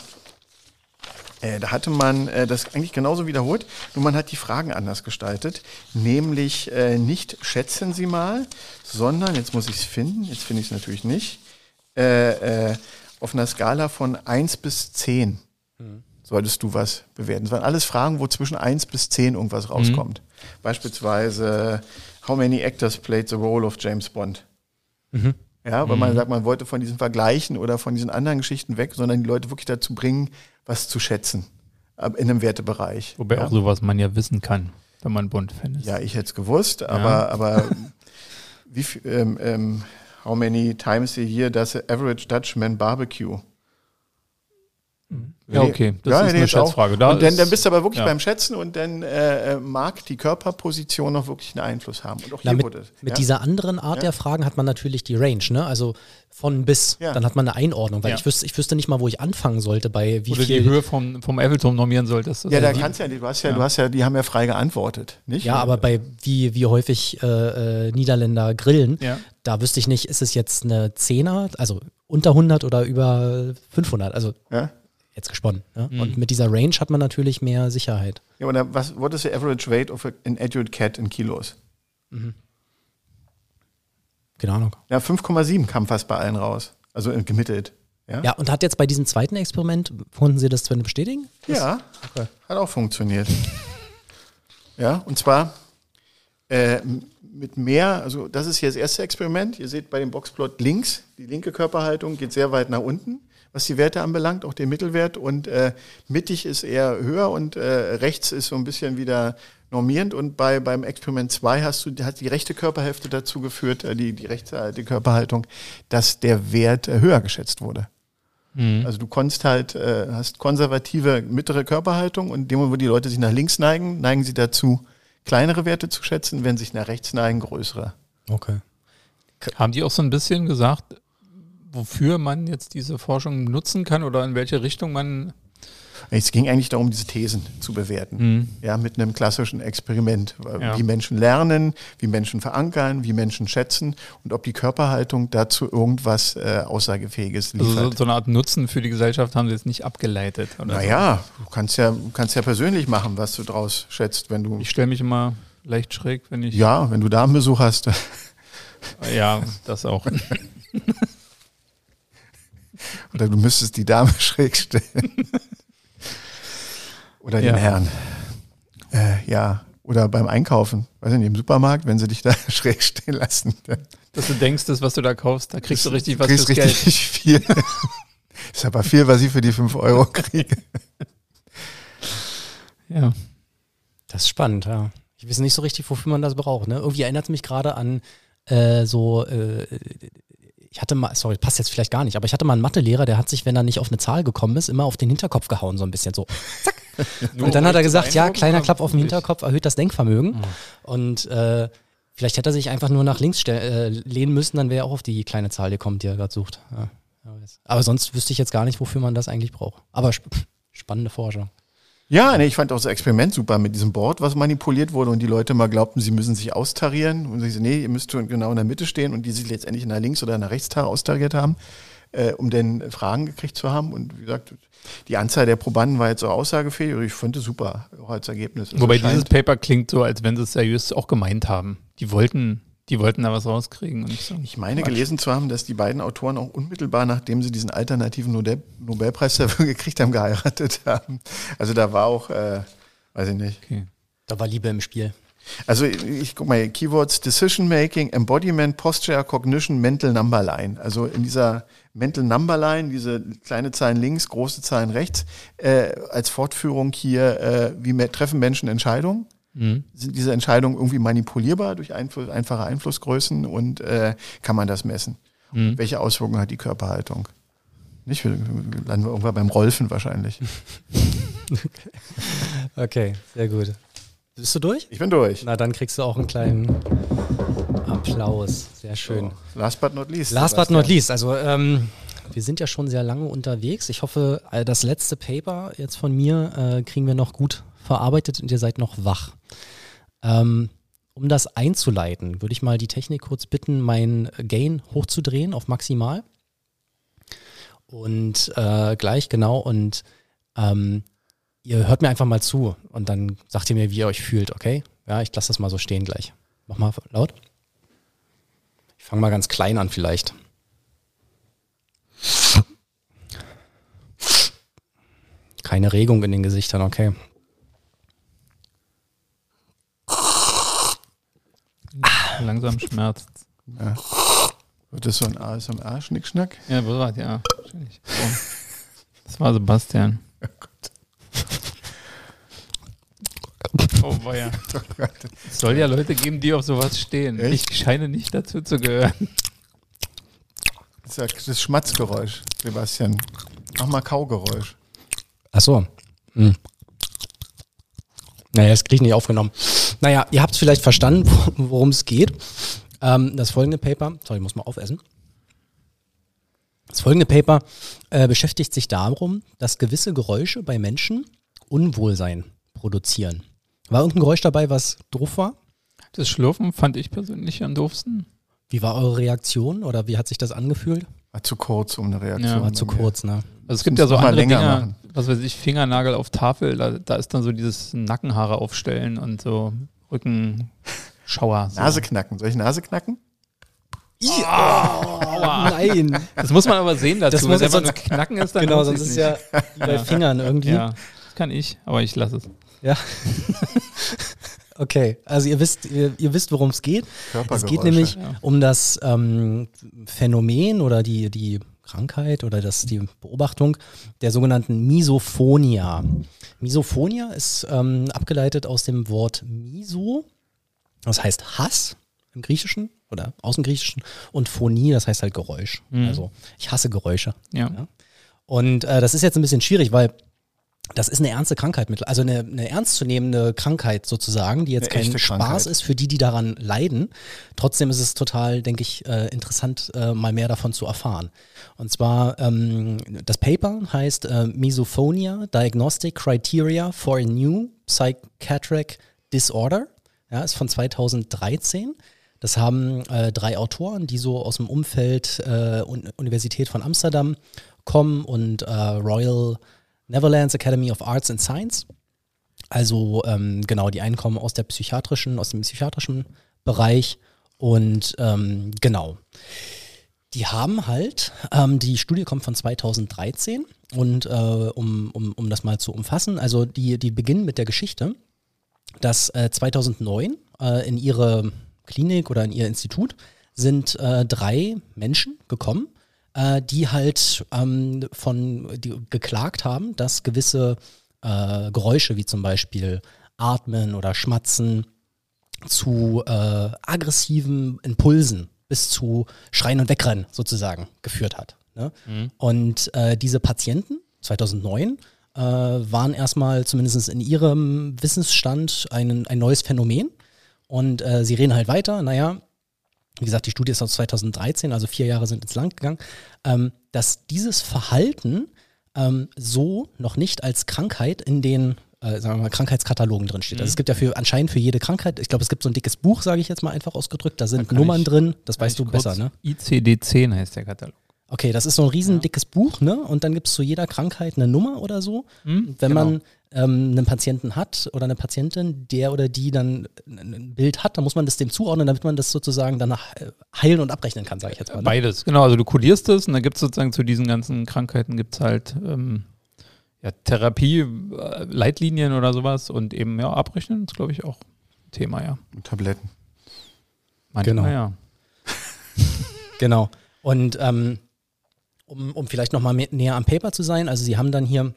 äh, da hatte man äh, das eigentlich genauso wiederholt, nur man hat die Fragen anders gestaltet. Nämlich äh, nicht schätzen Sie mal, sondern, jetzt muss ich es finden, jetzt finde ich es natürlich nicht, äh, äh, auf einer Skala von 1 bis 10 solltest du was bewerten. Das waren alles Fragen, wo zwischen 1 bis 10 irgendwas rauskommt. Beispielsweise, how many actors played the role of James Bond? Ja, weil man sagt, man wollte von diesen Vergleichen oder von diesen anderen Geschichten weg, sondern die Leute wirklich dazu bringen, was zu schätzen. ab- In einem Wertebereich. Wobei ja. auch sowas man ja wissen kann, wenn man Bond-Fan ist. Ja, ich hätte es gewusst, aber, aber wie viel, ähm, ähm, how many times a year does the average Dutchman barbecue? Ja, okay. Das ja, ist eine Schätzfrage. Da und dann, dann bist du aber wirklich ja. beim Schätzen und dann äh, äh, mag die Körperposition noch wirklich einen Einfluss haben. Und auch Na, mit, wurde, mit ja? dieser anderen Art der Fragen hat man natürlich die Range, ne? Also von bis, dann hat man eine Einordnung, weil ich, wüsste, ich wüsste nicht mal, wo ich anfangen sollte, bei wie Oder viel. die Höhe vom, vom Eiffelturm normieren solltest. Ja, da kannst ja, du hast ja, du hast ja, die haben ja frei geantwortet, nicht? Ja, aber bei wie, wie häufig äh, äh, Niederländer grillen, da wüsste ich nicht, ist es jetzt eine Zehner, also unter 100 oder über 500, also ja? Jetzt gesponnen. Ne? Mhm. Und mit dieser Range hat man natürlich mehr Sicherheit. Ja, oder was, what is the average weight of an adult cat in Kilos? Mhm. Keine Ahnung. Ja, 5,7 kam fast bei allen raus. Also gemittelt. Ja? ja, und hat jetzt bei diesem zweiten Experiment, konnten Sie das bestätigen? ja, okay. hat auch funktioniert. ja, und zwar äh, mit mehr, also das ist hier das erste Experiment. Ihr seht bei dem Boxplot links, die linke Körperhaltung geht sehr weit nach unten was die Werte anbelangt, auch den Mittelwert. Und äh, mittig ist eher höher und äh, rechts ist so ein bisschen wieder normierend. Und bei, beim Experiment 2 hast du, hat die rechte Körperhälfte dazu geführt, äh, die, die rechte die Körperhaltung, dass der Wert äh, höher geschätzt wurde. Mhm. Also du konntest halt, äh, hast konservative mittlere Körperhaltung und in dem Moment, wo die Leute sich nach links neigen, neigen sie dazu, kleinere Werte zu schätzen, wenn sie sich nach rechts neigen, größere. Okay. Haben die auch so ein bisschen gesagt, wofür man jetzt diese Forschung nutzen kann oder in welche Richtung man. Es ging eigentlich darum, diese Thesen zu bewerten. Mhm. Ja, mit einem klassischen Experiment. Ja. Wie Menschen lernen, wie Menschen verankern, wie Menschen schätzen und ob die Körperhaltung dazu irgendwas äh, Aussagefähiges liefert. Also so, so, eine Art Nutzen für die Gesellschaft haben sie jetzt nicht abgeleitet. naja, so. du kannst ja, kannst ja persönlich machen, was du draus schätzt, wenn du. Ich stelle mich immer leicht schräg, wenn ich. Ja, wenn du Damenbesuch hast. ja, das auch. Oder du müsstest die Dame schräg stellen. Oder den ja. Herrn. Äh, ja. Oder beim Einkaufen, weiß nicht, im Supermarkt, wenn sie dich da schräg stehen lassen. Dass du denkst, das, was du da kaufst, da kriegst das, du richtig was kriegst fürs richtig Geld. viel. ist aber viel, was ich für die 5 Euro kriege. Ja. Das ist spannend, ja. Ich weiß nicht so richtig, wofür man das braucht. Ne? Irgendwie erinnert es mich gerade an äh, so äh, ich hatte mal, sorry, passt jetzt vielleicht gar nicht, aber ich hatte mal einen Mathelehrer, der hat sich, wenn er nicht auf eine Zahl gekommen ist, immer auf den Hinterkopf gehauen, so ein bisschen so. Zack. und dann hat er gesagt, ja, kleiner Klapp auf den Hinterkopf erhöht das Denkvermögen. Mhm. Und äh, vielleicht hätte er sich einfach nur nach links äh, lehnen müssen, dann wäre er auch auf die kleine Zahl gekommen, die er gerade sucht. Ja. Aber sonst wüsste ich jetzt gar nicht, wofür man das eigentlich braucht. Aber sp spannende Forschung. Ja, nee, ich fand auch das Experiment super mit diesem Board, was manipuliert wurde und die Leute mal glaubten, sie müssen sich austarieren und sie nee, ihr müsst genau in der Mitte stehen und die sich letztendlich nach links oder nach rechts austariert haben, äh, um dann Fragen gekriegt zu haben und wie gesagt, die Anzahl der Probanden war jetzt auch aussagefähig und ich fand es super auch als Ergebnis. Also Wobei dieses Paper klingt so, als wenn sie es seriös auch gemeint haben. Die wollten die wollten da was rauskriegen. Und so. Ich meine gelesen zu haben, dass die beiden Autoren auch unmittelbar, nachdem sie diesen alternativen Nobel Nobelpreis dafür gekriegt haben, geheiratet haben. Also da war auch, äh, weiß ich nicht. Okay. Da war Liebe im Spiel. Also ich guck mal, Keywords Decision Making, Embodiment, Posture, Cognition, Mental Number Line. Also in dieser Mental Number Line, diese kleine Zahlen links, große Zahlen rechts, äh, als Fortführung hier, äh, wie treffen Menschen Entscheidungen? Mhm. Sind diese Entscheidungen irgendwie manipulierbar durch Einfluss, einfache Einflussgrößen und äh, kann man das messen? Mhm. Welche Auswirkungen hat die Körperhaltung? Nicht, wir landen wir irgendwann beim Rolfen wahrscheinlich. okay, sehr gut. Bist du durch? Ich bin durch. Na, dann kriegst du auch einen kleinen Applaus. Sehr schön. So, last but not least. Last but not least. Also, ähm, wir sind ja schon sehr lange unterwegs. Ich hoffe, äh, das letzte Paper jetzt von mir äh, kriegen wir noch gut verarbeitet und ihr seid noch wach. Ähm, um das einzuleiten, würde ich mal die Technik kurz bitten, mein Gain hochzudrehen auf maximal. Und äh, gleich genau und ähm, ihr hört mir einfach mal zu und dann sagt ihr mir, wie ihr euch fühlt, okay? Ja, ich lasse das mal so stehen gleich. Mach mal laut. Ich fange mal ganz klein an vielleicht. Keine Regung in den Gesichtern, okay. Langsam schmerzt. Ja. Wird das so ein ASMR-Schnickschnack? Ja, bereit, ja. Das war Sebastian. Oh, oh ja. Es soll ja Leute geben, die auf sowas stehen. Echt? Ich scheine nicht dazu zu gehören. Das ist ja das Schmatzgeräusch, Sebastian. Mach mal Kaugeräusch. Ach so. Hm. Naja, das kriege ich nicht aufgenommen. Naja, ihr habt vielleicht verstanden, worum es geht. Ähm, das folgende Paper, sorry, ich muss mal aufessen. Das folgende Paper äh, beschäftigt sich darum, dass gewisse Geräusche bei Menschen Unwohlsein produzieren. War irgendein Geräusch dabei, was doof war? Das Schlürfen fand ich persönlich am doofsten. Wie war eure Reaktion oder wie hat sich das angefühlt? War zu kurz, um eine Reaktion. Ja, War zu kurz, ne? Also es gibt ja so andere länger Dinge, machen. Was weiß ich, Fingernagel auf Tafel, da, da ist dann so dieses Nackenhaare aufstellen und so Rückenschauer. So. Nase knacken. Soll ich Nase knacken? Aua. Nein. Das muss man aber sehen dazu. Das muss Wenn es sonst- einfach nur knacken ist, dann genau, sonst ist ja wie bei Ja. Fingern irgendwie. Ja, das kann ich, aber ich lasse es. Ja. okay, also ihr wisst, ihr, ihr wisst, worum es geht. Es geht nämlich ja. um das ähm, Phänomen oder die, die Krankheit oder das, die Beobachtung der sogenannten Misophonia. Misophonia ist ähm, abgeleitet aus dem Wort miso, das heißt Hass im Griechischen oder aus dem Griechischen und Phonie, das heißt halt Geräusch. Mhm. Also ich hasse Geräusche. Ja. Ja. Und äh, das ist jetzt ein bisschen schwierig, weil das ist eine ernste Krankheit, also eine, eine ernstzunehmende Krankheit sozusagen, die jetzt Eine kein Spaß Krankheit. ist für die, die daran leiden. Trotzdem ist es total, denke ich, äh, interessant, äh, mal mehr davon zu erfahren. Und zwar, ähm, das Paper heißt äh, Misophonia Diagnostic Criteria for a New Psychiatric Disorder. Ja, ist von 2013. Das haben äh, drei Autoren, die so aus dem Umfeld äh, Un Universität von Amsterdam kommen und äh, Royal Netherlands Academy of Arts and Science. Also ähm, genau, die einen kommen aus der psychiatrischen, aus dem psychiatrischen Bereich und ähm, genau. Die haben halt, ähm, die Studie kommt von 2013 und äh, um, um, um das mal zu umfassen, also die, die beginnen mit der Geschichte, dass äh, 2009 äh, in ihre Klinik oder in ihr Institut sind äh, drei Menschen gekommen, äh, die halt ähm, von die geklagt haben, dass gewisse äh, Geräusche wie zum Beispiel Atmen oder Schmatzen zu äh, aggressiven Impulsen bis zu Schreien und Wegrennen sozusagen geführt hat. Ne? Und äh, diese Patienten 2009 äh, waren erstmal zumindest in ihrem Wissensstand ein, ein neues Phänomen. Und äh, sie reden halt weiter, naja, wie gesagt, die Studie ist aus 2013, also vier Jahre sind ins Land gegangen, ähm, dass dieses Verhalten ähm, so noch nicht als Krankheit in den äh, sagen wir mal, Krankheitskatalogen drin steht. Also es gibt ja für anscheinend für jede Krankheit, ich glaube, es gibt so ein dickes Buch, sage ich jetzt mal einfach ausgedrückt, da sind kann Nummern ich- drin, das weißt du besser, ne? ICD-10 heißt der Katalog. Okay, das ist so ein riesen dickes Buch, ne? Und dann gibt es zu jeder Krankheit eine Nummer oder so. Hm, Wenn genau. man ähm, einen Patienten hat oder eine Patientin, der oder die dann ein Bild hat, dann muss man das dem zuordnen, damit man das sozusagen danach äh, heilen und abrechnen kann, sage ich jetzt mal. Ne? Beides, genau. Also du kodierst es und dann gibt es sozusagen zu diesen ganzen Krankheiten gibt es halt ähm, ja, Therapie, äh, Leitlinien oder sowas und eben ja, abrechnen ist, glaube ich, auch ein Thema, ja. Mit Tabletten. Manchmal, Genau. ja. Genau. Und ähm, um, um vielleicht nochmal näher am Paper zu sein, also sie haben dann hier,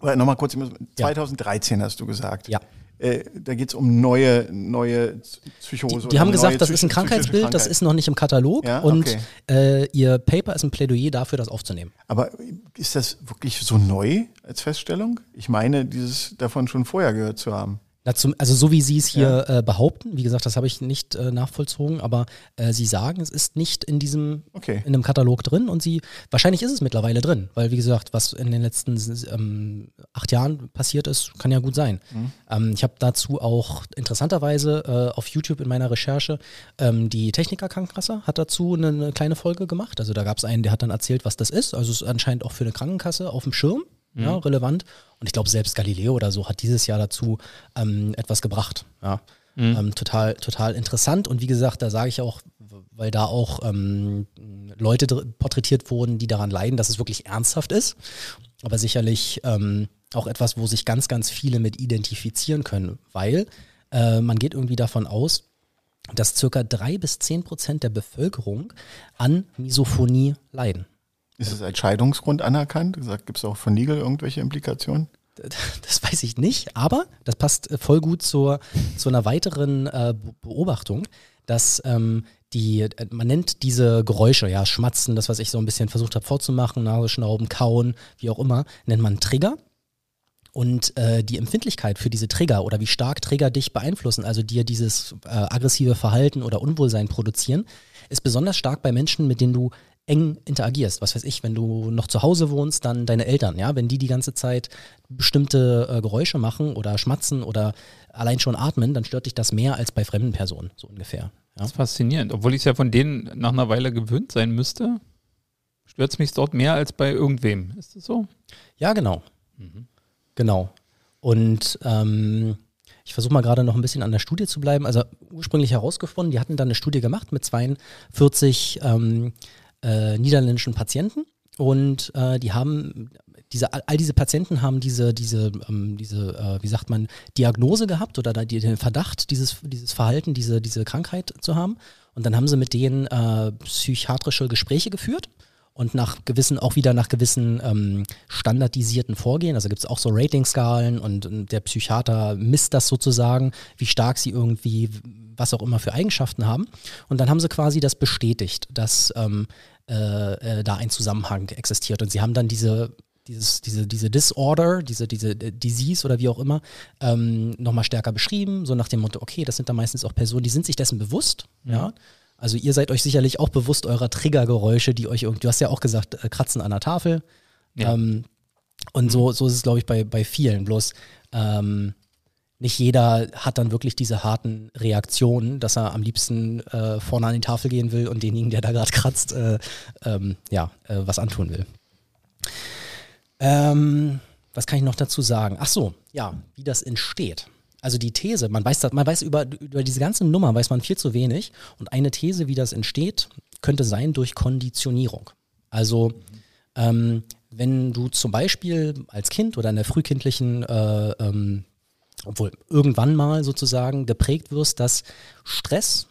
Oder nochmal kurz, 2013 hast du gesagt. ja, Äh, da geht es um neue, neue Psychose. die, die haben gesagt, das ist ein Krankheitsbild, das Krankheit. ist noch nicht im Katalog Ja, und okay. äh, ihr Paper ist ein Plädoyer dafür, das aufzunehmen. Aber ist das wirklich so neu als Feststellung? Ich meine, dieses davon schon vorher gehört zu haben. Dazu, also so wie Sie es hier äh, behaupten, wie gesagt, das habe ich nicht äh, nachvollzogen, aber äh, Sie sagen, es ist nicht in diesem, Okay. in einem Katalog drin und Sie, wahrscheinlich ist es mittlerweile drin, weil wie gesagt, was in den letzten ähm, acht Jahren passiert ist, kann ja gut sein. Ähm, ich habe dazu auch interessanterweise äh, auf YouTube in meiner Recherche ähm, die Techniker Krankenkasse hat dazu eine, eine kleine Folge gemacht. Also da gab es einen, der hat dann erzählt, was das ist. Also es ist anscheinend auch für eine Krankenkasse auf dem Schirm. Ja, relevant. Und ich glaube, selbst Galileo oder so hat dieses Jahr dazu ähm, etwas gebracht. Ja. Ähm, total, total interessant. Und wie gesagt, da sage ich auch, weil da auch ähm, Leute porträtiert wurden, die daran leiden, dass es wirklich ernsthaft ist. Aber sicherlich ähm, auch etwas, wo sich ganz, ganz viele mit identifizieren können, weil äh, man geht irgendwie davon aus, dass circa drei bis zehn Prozent der Bevölkerung an Misophonie leiden. Ist es als Scheidungsgrund anerkannt? Gibt es auch von Legal irgendwelche Implikationen? Das weiß ich nicht, aber das passt äh, voll gut zur, zu einer weiteren äh, Be- Beobachtung, dass ähm, die, äh, man nennt diese Geräusche, ja, Schmatzen, das, was ich so ein bisschen versucht habe vorzumachen, Nase schnauben, kauen, wie auch immer, nennt man Trigger. Und äh, die Empfindlichkeit für diese Trigger oder wie stark Trigger dich beeinflussen, also dir dieses äh, aggressive Verhalten oder Unwohlsein produzieren, ist besonders stark bei Menschen, mit denen du eng interagierst. Was weiß ich, wenn du noch zu Hause wohnst, dann deine Eltern, ja, wenn die die ganze Zeit bestimmte äh, Geräusche machen oder schmatzen oder allein schon atmen, dann stört dich das mehr als bei fremden Personen, so ungefähr. Ja? Das ist faszinierend. Obwohl ich es ja von denen nach einer Weile gewöhnt sein müsste, stört es mich dort mehr als bei irgendwem. Ist das so? Ja, genau. Mhm. Genau. Und ähm, ich versuche mal gerade noch ein bisschen an der Studie zu bleiben. Also ursprünglich herausgefunden, die hatten dann eine Studie gemacht mit 42 ähm, äh, niederländischen Patienten und äh, die haben diese, all diese Patienten haben diese, diese, ähm, diese äh, wie sagt man, Diagnose gehabt oder den Verdacht, dieses, dieses Verhalten, diese, diese Krankheit zu haben. Und dann haben sie mit denen äh, psychiatrische Gespräche geführt und nach gewissen, auch wieder nach gewissen ähm, standardisierten Vorgehen. Also gibt es auch so Ratingskalen und, und, der Psychiater misst das sozusagen, wie stark sie irgendwie, was auch immer für Eigenschaften haben. Und dann haben sie quasi das bestätigt, dass ähm, äh, äh, da ein Zusammenhang existiert. Und sie haben dann diese dieses, diese, diese Disorder, diese, diese äh, Disease oder wie auch immer, ähm, nochmal stärker beschrieben, so nach dem Motto, okay, das sind dann meistens auch Personen, die sind sich dessen bewusst, mhm. ja. Also ihr seid euch sicherlich auch bewusst eurer Triggergeräusche, die euch irgendwie, du hast ja auch gesagt, äh, kratzen an der Tafel. Ja. Ähm, und mhm. so, so ist es, glaube ich, bei, bei vielen. Bloß ähm, nicht jeder hat dann wirklich diese harten Reaktionen, dass er am liebsten äh, vorne an die Tafel gehen will und denjenigen, der da gerade kratzt, äh, ähm, ja, äh, was antun will. Ähm, was kann ich noch dazu sagen? Ach so, ja, wie das entsteht. Also die These, man weiß, man weiß über, über diese ganze Nummer weiß man viel zu wenig. Und eine These, wie das entsteht, könnte sein durch Konditionierung. Also ähm, wenn du zum Beispiel als Kind oder in der frühkindlichen, äh, ähm, obwohl irgendwann mal sozusagen geprägt wirst, dass Stress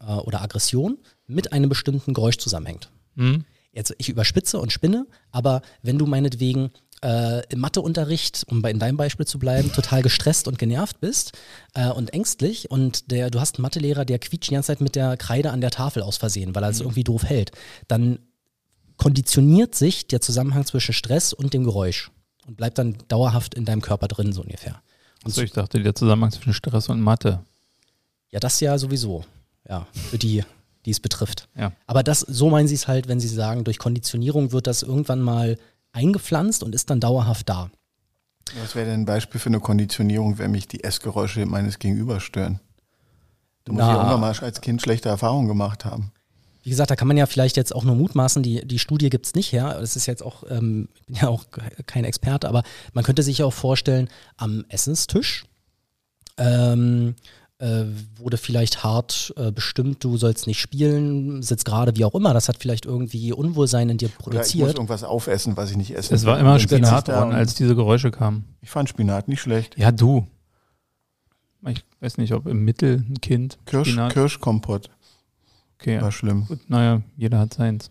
äh, oder Aggression mit einem bestimmten Geräusch zusammenhängt. Mhm jetzt ich überspitze und spinne, aber wenn du meinetwegen äh, im Matheunterricht, um bei in deinem Beispiel zu bleiben, total gestresst und genervt bist äh, und ängstlich und der, du hast einen Mathelehrer, der quietscht die ganze Zeit mit der Kreide an der Tafel aus Versehen, weil er es mhm. irgendwie doof hält, dann konditioniert sich der Zusammenhang zwischen Stress und dem Geräusch und bleibt dann dauerhaft in deinem Körper drin, so ungefähr. Und so, ich dachte, der Zusammenhang zwischen Stress und Mathe. Ja, das ja sowieso. Ja, für die die es betrifft. Ja. Aber das, so meinen sie es halt, wenn sie sagen, durch Konditionierung wird das irgendwann mal eingepflanzt und ist dann dauerhaft da. Was wäre denn ein Beispiel für eine Konditionierung, wenn mich die Essgeräusche meines Gegenübers stören? Da muss Na, ich irgendwann mal als Kind schlechte Erfahrungen gemacht haben. Wie gesagt, da kann man ja vielleicht jetzt auch nur mutmaßen, die, die Studie gibt es nicht her. Das ist jetzt auch, ähm, ich bin ja auch kein Experte, aber man könnte sich ja auch vorstellen, am Essenstisch ähm, äh, wurde vielleicht hart äh, bestimmt, du sollst nicht spielen, sitzt gerade, wie auch immer. Das hat vielleicht irgendwie Unwohlsein in dir produziert. Oder ich muss irgendwas aufessen, was ich nicht esse. Es war immer Spinat dran, als diese Geräusche kamen. Ich fand Spinat nicht schlecht. Ja, du. Ich weiß nicht, ob im Mittel ein Kind. Kirsch, Kirschkompott. Okay. War schlimm. Gut, naja, jeder hat seins.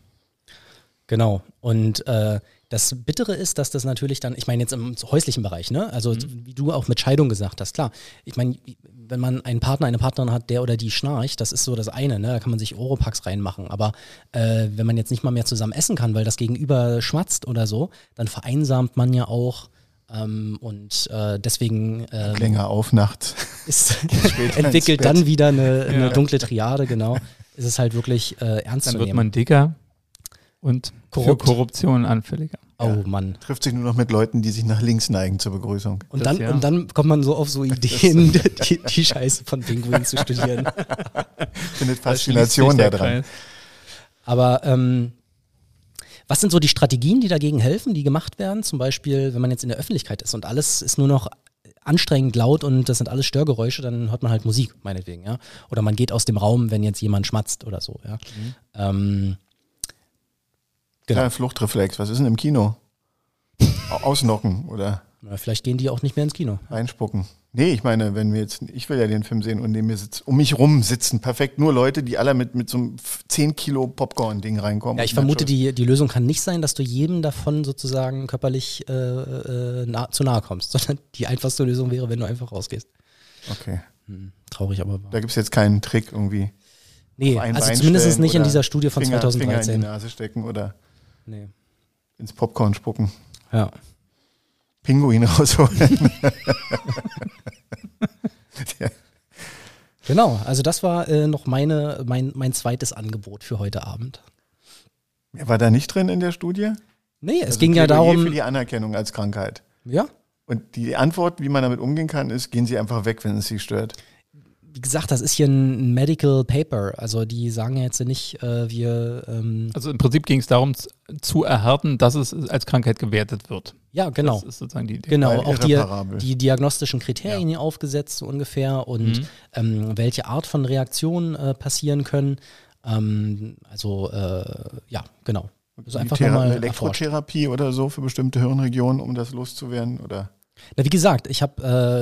Genau. Und äh, das Bittere ist, dass das natürlich dann, ich meine jetzt im häuslichen Bereich, ne? Also mhm. wie du auch mit Scheidung gesagt hast, klar. Ich meine, wenn man einen Partner, eine Partnerin hat, der oder die schnarcht, das ist so das eine, ne? Da kann man sich Oropax reinmachen. Aber äh, wenn man jetzt nicht mal mehr zusammen essen kann, weil das Gegenüber schmatzt oder so, dann vereinsamt man ja auch. Ähm, und äh, deswegen ähm, länger auf nachts. Ist, entwickelt dann wieder eine, eine ja. dunkle Triade, genau. Ist es halt wirklich äh, ernst dann zu nehmen. Dann wird man dicker und Korrupt. für Korruption anfälliger. Oh. Mann. Trifft sich nur noch mit Leuten, die sich nach links neigen zur Begrüßung. Und, dann, ja. und dann kommt man so auf so Ideen, die, die Scheiße von Pinguinen zu studieren. Findet Faszination da dran. Aber ähm, was sind so die Strategien, die dagegen helfen, die gemacht werden? Zum Beispiel, wenn man jetzt in der Öffentlichkeit ist und alles ist nur noch anstrengend laut und das sind alles Störgeräusche, dann hört man halt Musik, meinetwegen, ja. Oder man geht aus dem Raum, wenn jetzt jemand schmatzt oder so, ja. Mhm. Ähm, Genau. Kleiner Fluchtreflex. Was ist denn im Kino? Ausnocken oder? Na, vielleicht gehen die auch nicht mehr ins Kino. Einspucken. Nee, ich meine, wenn wir jetzt, ich will ja den Film sehen und neben mir sitzt, um mich rum sitzen perfekt nur Leute, die alle mit, mit so einem 10 Kilo Popcorn-Ding reinkommen. Ja, ich vermute, die, die Lösung kann nicht sein, dass du jedem davon sozusagen körperlich äh, äh, nah, zu nahe kommst, sondern die einfachste Lösung wäre, wenn du einfach rausgehst. Okay. Hm, traurig, aber. Da gibt es jetzt keinen Trick irgendwie. Nee, also Bein zumindest nicht in dieser Studie von Finger, 2013. Finger in die Nase stecken oder Nee. Ins Popcorn spucken. Ja. Pinguin rausholen. Genau, also das war äh, noch meine, mein, mein zweites Angebot für heute Abend. War da nicht drin in der Studie? Nee, es Also ging ja darum. für die Anerkennung als Krankheit. Ja, Und die Antwort, wie man damit umgehen kann, ist, gehen Sie einfach weg, wenn es Sie stört. wie gesagt, das ist hier ein Medical Paper. Also die sagen ja jetzt nicht, äh, wir ähm, Also im Prinzip ging es darum zu erhärten, dass es als Krankheit gewertet wird. Ja genau. Das ist sozusagen die Idee. Genau, auch die, die diagnostischen Kriterien hier aufgesetzt so ungefähr und Mhm. ähm, welche Art von Reaktionen äh, passieren können. Ähm, also äh, ja, genau. Also einfach Thera- erforscht. Elektrotherapie oder so für bestimmte Hirnregionen, um das loszuwerden? Oder? Na, wie gesagt, ich habe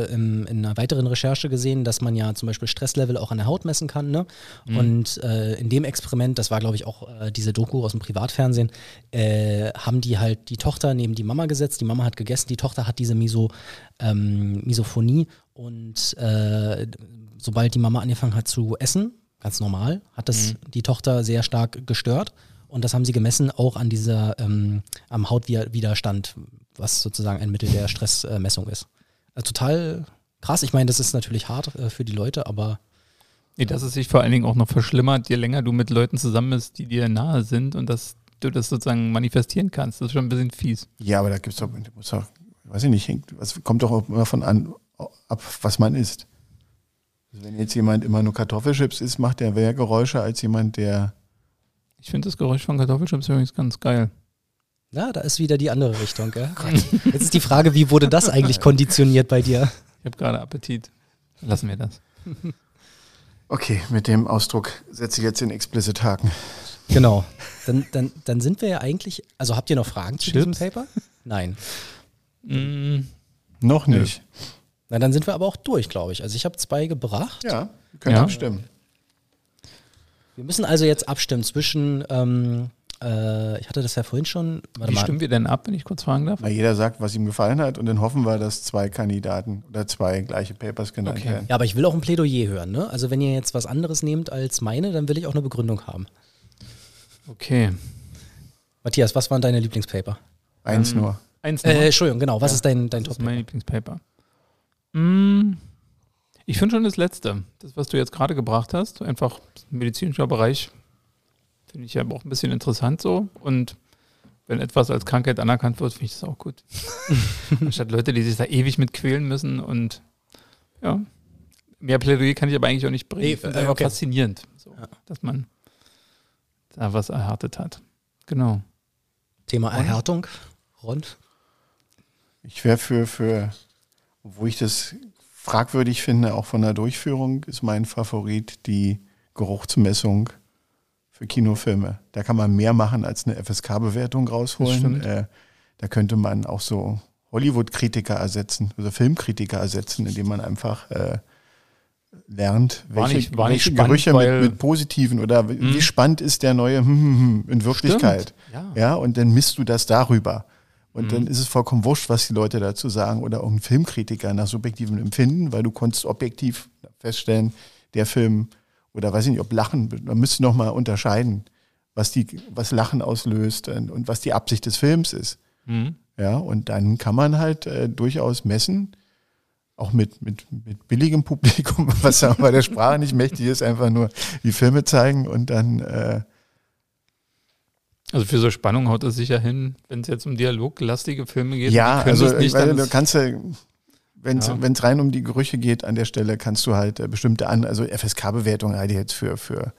äh, im- in einer weiteren Recherche gesehen, dass man ja zum Beispiel Stresslevel auch an der Haut messen kann. Ne? Und äh, in dem Experiment, das war glaube ich auch äh, diese Doku aus dem Privatfernsehen, äh, haben die halt die Tochter neben die Mama gesetzt. Die Mama hat gegessen, die Tochter hat diese Miso, ähm, Misophonie und äh, sobald die Mama angefangen hat zu essen, ganz normal, hat das die Tochter sehr stark gestört. Und das haben sie gemessen auch an dieser, ähm, am Hautwiderstand, was sozusagen ein Mittel der Stressmessung ist. Also total krass. Ich meine, das ist natürlich hart äh, für die Leute, aber Nee, dass es sich vor allen Dingen auch noch verschlimmert, je länger du mit Leuten zusammen bist, die dir nahe sind und dass du das sozusagen manifestieren kannst. Das ist schon ein bisschen fies. Ja, aber da gibt es doch, muss doch, weiß ich nicht, hängt, was kommt doch auch immer von an, ab, was man isst. Also wenn jetzt jemand immer nur Kartoffelchips isst, macht der mehr Geräusche als jemand, der. Ich finde das Geräusch von Kartoffelchips übrigens ganz geil. Ja, da ist wieder die andere Richtung. Gell? Jetzt ist die Frage, wie wurde das eigentlich konditioniert bei dir? Ich habe gerade Appetit. Lassen wir das. Okay, mit dem Ausdruck setze ich jetzt den explicit Haken. Genau. Dann, dann, dann sind wir ja eigentlich. Also habt ihr noch Fragen zu diesem Chips? Paper? Nein. Mm, Noch nicht. Na, dann sind wir aber auch durch, glaube ich. Also ich habe zwei gebracht. Ja, wir können Ja. abstimmen. Wir müssen also jetzt abstimmen zwischen, ähm, äh, ich hatte das ja vorhin schon, warte wie mal. stimmen wir denn ab, wenn ich kurz fragen darf? Na, jeder sagt, was ihm gefallen hat und dann hoffen wir, dass zwei Kandidaten oder zwei gleiche Papers genannt Okay. werden. Ja, aber ich will auch ein Plädoyer hören. Ne? Also wenn ihr jetzt was anderes nehmt als meine, dann will ich auch eine Begründung haben. Okay. Matthias, was waren deine Lieblingspaper? Eins Ähm, nur. Eins noch. Äh, Entschuldigung, genau. Was Ja, ist dein, dein das ist Top? mein Lieblingspaper. Mm, ich finde schon das Letzte. Das, was du jetzt gerade gebracht hast, einfach medizinischer Bereich, finde ich ja auch ein bisschen interessant so. Und wenn etwas als Krankheit anerkannt wird, finde ich das auch gut. Anstatt Leute, die sich da ewig mit quälen müssen und ja. Mehr Plädoyer kann ich aber eigentlich auch nicht bringen. Nee, Ich finde äh, es einfach okay. faszinierend, so, Ja. dass man da was erhärtet hat. Genau. Thema Erhärtung. Ron? Ich wäre für, für, wo ich das fragwürdig finde, auch von der Durchführung, ist mein Favorit die Geruchsmessung für Kinofilme. Da kann man mehr machen als eine FSK-Bewertung rausholen. Äh, da könnte man auch so Hollywood-Kritiker ersetzen, also Filmkritiker ersetzen, indem man einfach äh, lernt, War welche, nicht- war welche spannend, Gerüche mit, mit positiven oder wie Mhm. wie spannend ist der neue hm, hm, hm in Wirklichkeit. Ja. Ja, und dann misst du das darüber. Und Mhm. dann ist es vollkommen wurscht, was die Leute dazu sagen oder irgendein Filmkritiker nach subjektivem Empfinden, weil du konntest objektiv feststellen, der Film oder weiß ich nicht, ob Lachen, man müsste noch mal unterscheiden, was die, was Lachen auslöst und, und was die Absicht des Films ist. Mhm. Ja, und dann kann man halt äh, durchaus messen, auch mit, mit, mit billigem Publikum, was ja bei der Sprache nicht mächtig ist, einfach nur die Filme zeigen und dann äh, Also für so Spannung haut es sicher hin, wenn es jetzt um dialoglastige Filme geht. Ja, also das nicht, weil dann du kannst ja, wenn es Ja. rein um die Gerüche geht an der Stelle, kannst du halt äh, bestimmte an, also FSK-Bewertungen halte ich jetzt für, für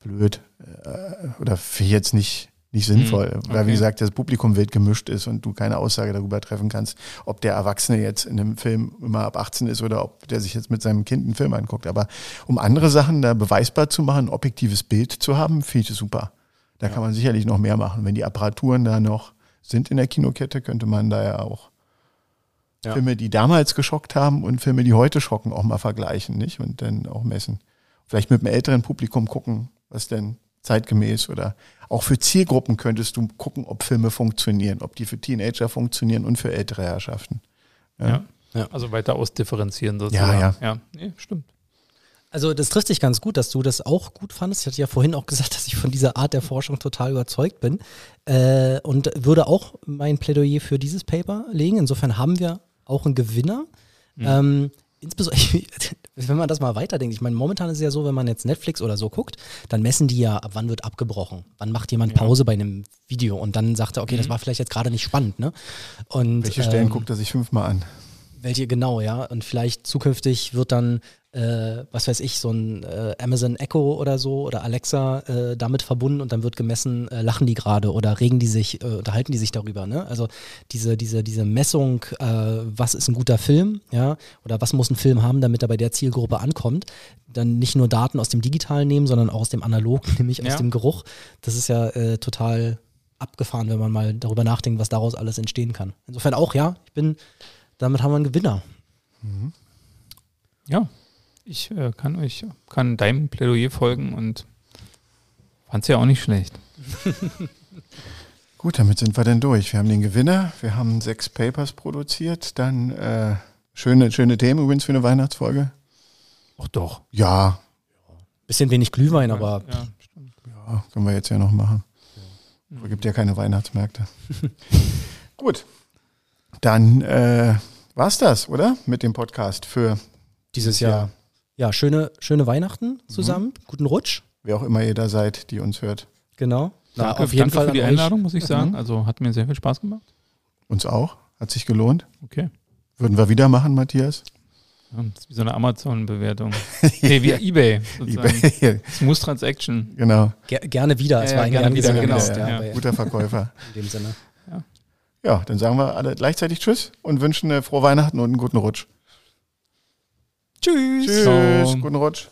blöd äh, oder für jetzt nicht, nicht sinnvoll. Hm, Weil wie okay. gesagt, das Publikum wild gemischt ist und du keine Aussage darüber treffen kannst, ob der Erwachsene jetzt in einem Film immer ab 18 ist oder ob der sich jetzt mit seinem Kind einen Film anguckt. Aber um andere Sachen da beweisbar zu machen, ein objektives Bild zu haben, finde ich super. Da kann man sicherlich noch mehr machen. Wenn die Apparaturen da noch sind in der Kinokette, könnte man da ja auch Ja. Filme, die damals geschockt haben und Filme, die heute schocken, auch mal vergleichen, nicht? Und dann auch messen. Vielleicht mit einem älteren Publikum gucken, was denn zeitgemäß oder auch für Zielgruppen könntest du gucken, ob Filme funktionieren, ob die für Teenager funktionieren und für ältere Herrschaften. ja. Ja. Also weiter ausdifferenzieren sozusagen. Ja, ja. Ja, nee, stimmt. Also das trifft sich ganz gut, dass du das auch gut fandest. Ich hatte ja vorhin auch gesagt, dass ich von dieser Art der Forschung total überzeugt bin äh, und würde auch mein Plädoyer für dieses Paper legen. Insofern haben wir auch einen Gewinner. Mhm. Ähm, insbesondere, wenn man das mal weiterdenkt, ich meine, momentan ist es ja so, wenn man jetzt Netflix oder so guckt, dann messen die ja, ab wann wird abgebrochen, wann macht jemand Pause ja. bei einem Video und dann sagt er, okay, mhm. das war vielleicht jetzt gerade nicht spannend, ne? Und, Welche Stellen ähm, guckt er sich fünfmal an? Welche genau, ja. Und vielleicht zukünftig wird dann äh, was weiß ich, so ein äh, Amazon Echo oder so oder Alexa äh, damit verbunden und dann wird gemessen, äh, lachen die gerade oder regen die sich, äh, unterhalten die sich darüber. Ne? Also diese, diese, diese Messung, äh, was ist ein guter Film, ja, oder was muss ein Film haben, damit er bei der Zielgruppe ankommt, dann nicht nur Daten aus dem Digitalen nehmen, sondern auch aus dem Analogen, nämlich ja. aus dem Geruch. Das ist ja total abgefahren, wenn man mal darüber nachdenkt, was daraus alles entstehen kann. Insofern auch, ja, ich bin, damit haben wir einen Gewinner. Mhm. Ja, ich äh, kann euch, kann deinem Plädoyer folgen und fand es ja auch nicht schlecht. Gut, damit sind wir dann durch. Wir haben den Gewinner, wir haben sechs Papers produziert, dann äh, schöne, schöne Themen übrigens für eine Weihnachtsfolge. Ach doch. Ja. Bisschen wenig Glühwein, aber. Ja, ja, können wir jetzt ja noch machen. Es ja. gibt ja keine Weihnachtsmärkte. Gut. Dann äh, war's das, oder? Mit dem Podcast für dieses Jahr. Jahr. Ja, schöne, schöne Weihnachten zusammen. Mhm. Guten Rutsch. Wer auch immer ihr da seid, die uns hört. Genau. Na, danke, auf jeden danke Fall für die Einladung, muss ich sagen. Mhm. Also hat mir sehr viel Spaß gemacht. Uns auch. Hat sich gelohnt. Okay. Würden wir wieder machen, Matthias? Ja, das ist wie so eine Amazon-Bewertung. nee, wie Ebay. Ebay. Smooth Transaction. Genau. Ger gerne wieder. Es ja, war ja, gerne wieder, genau. Ja, ja. Guter Verkäufer. In dem Sinne. Ja. dann sagen wir alle gleichzeitig Tschüss und wünschen eine frohe Weihnachten und einen guten Rutsch. Tschüss. Tschüss. Guten Rutsch.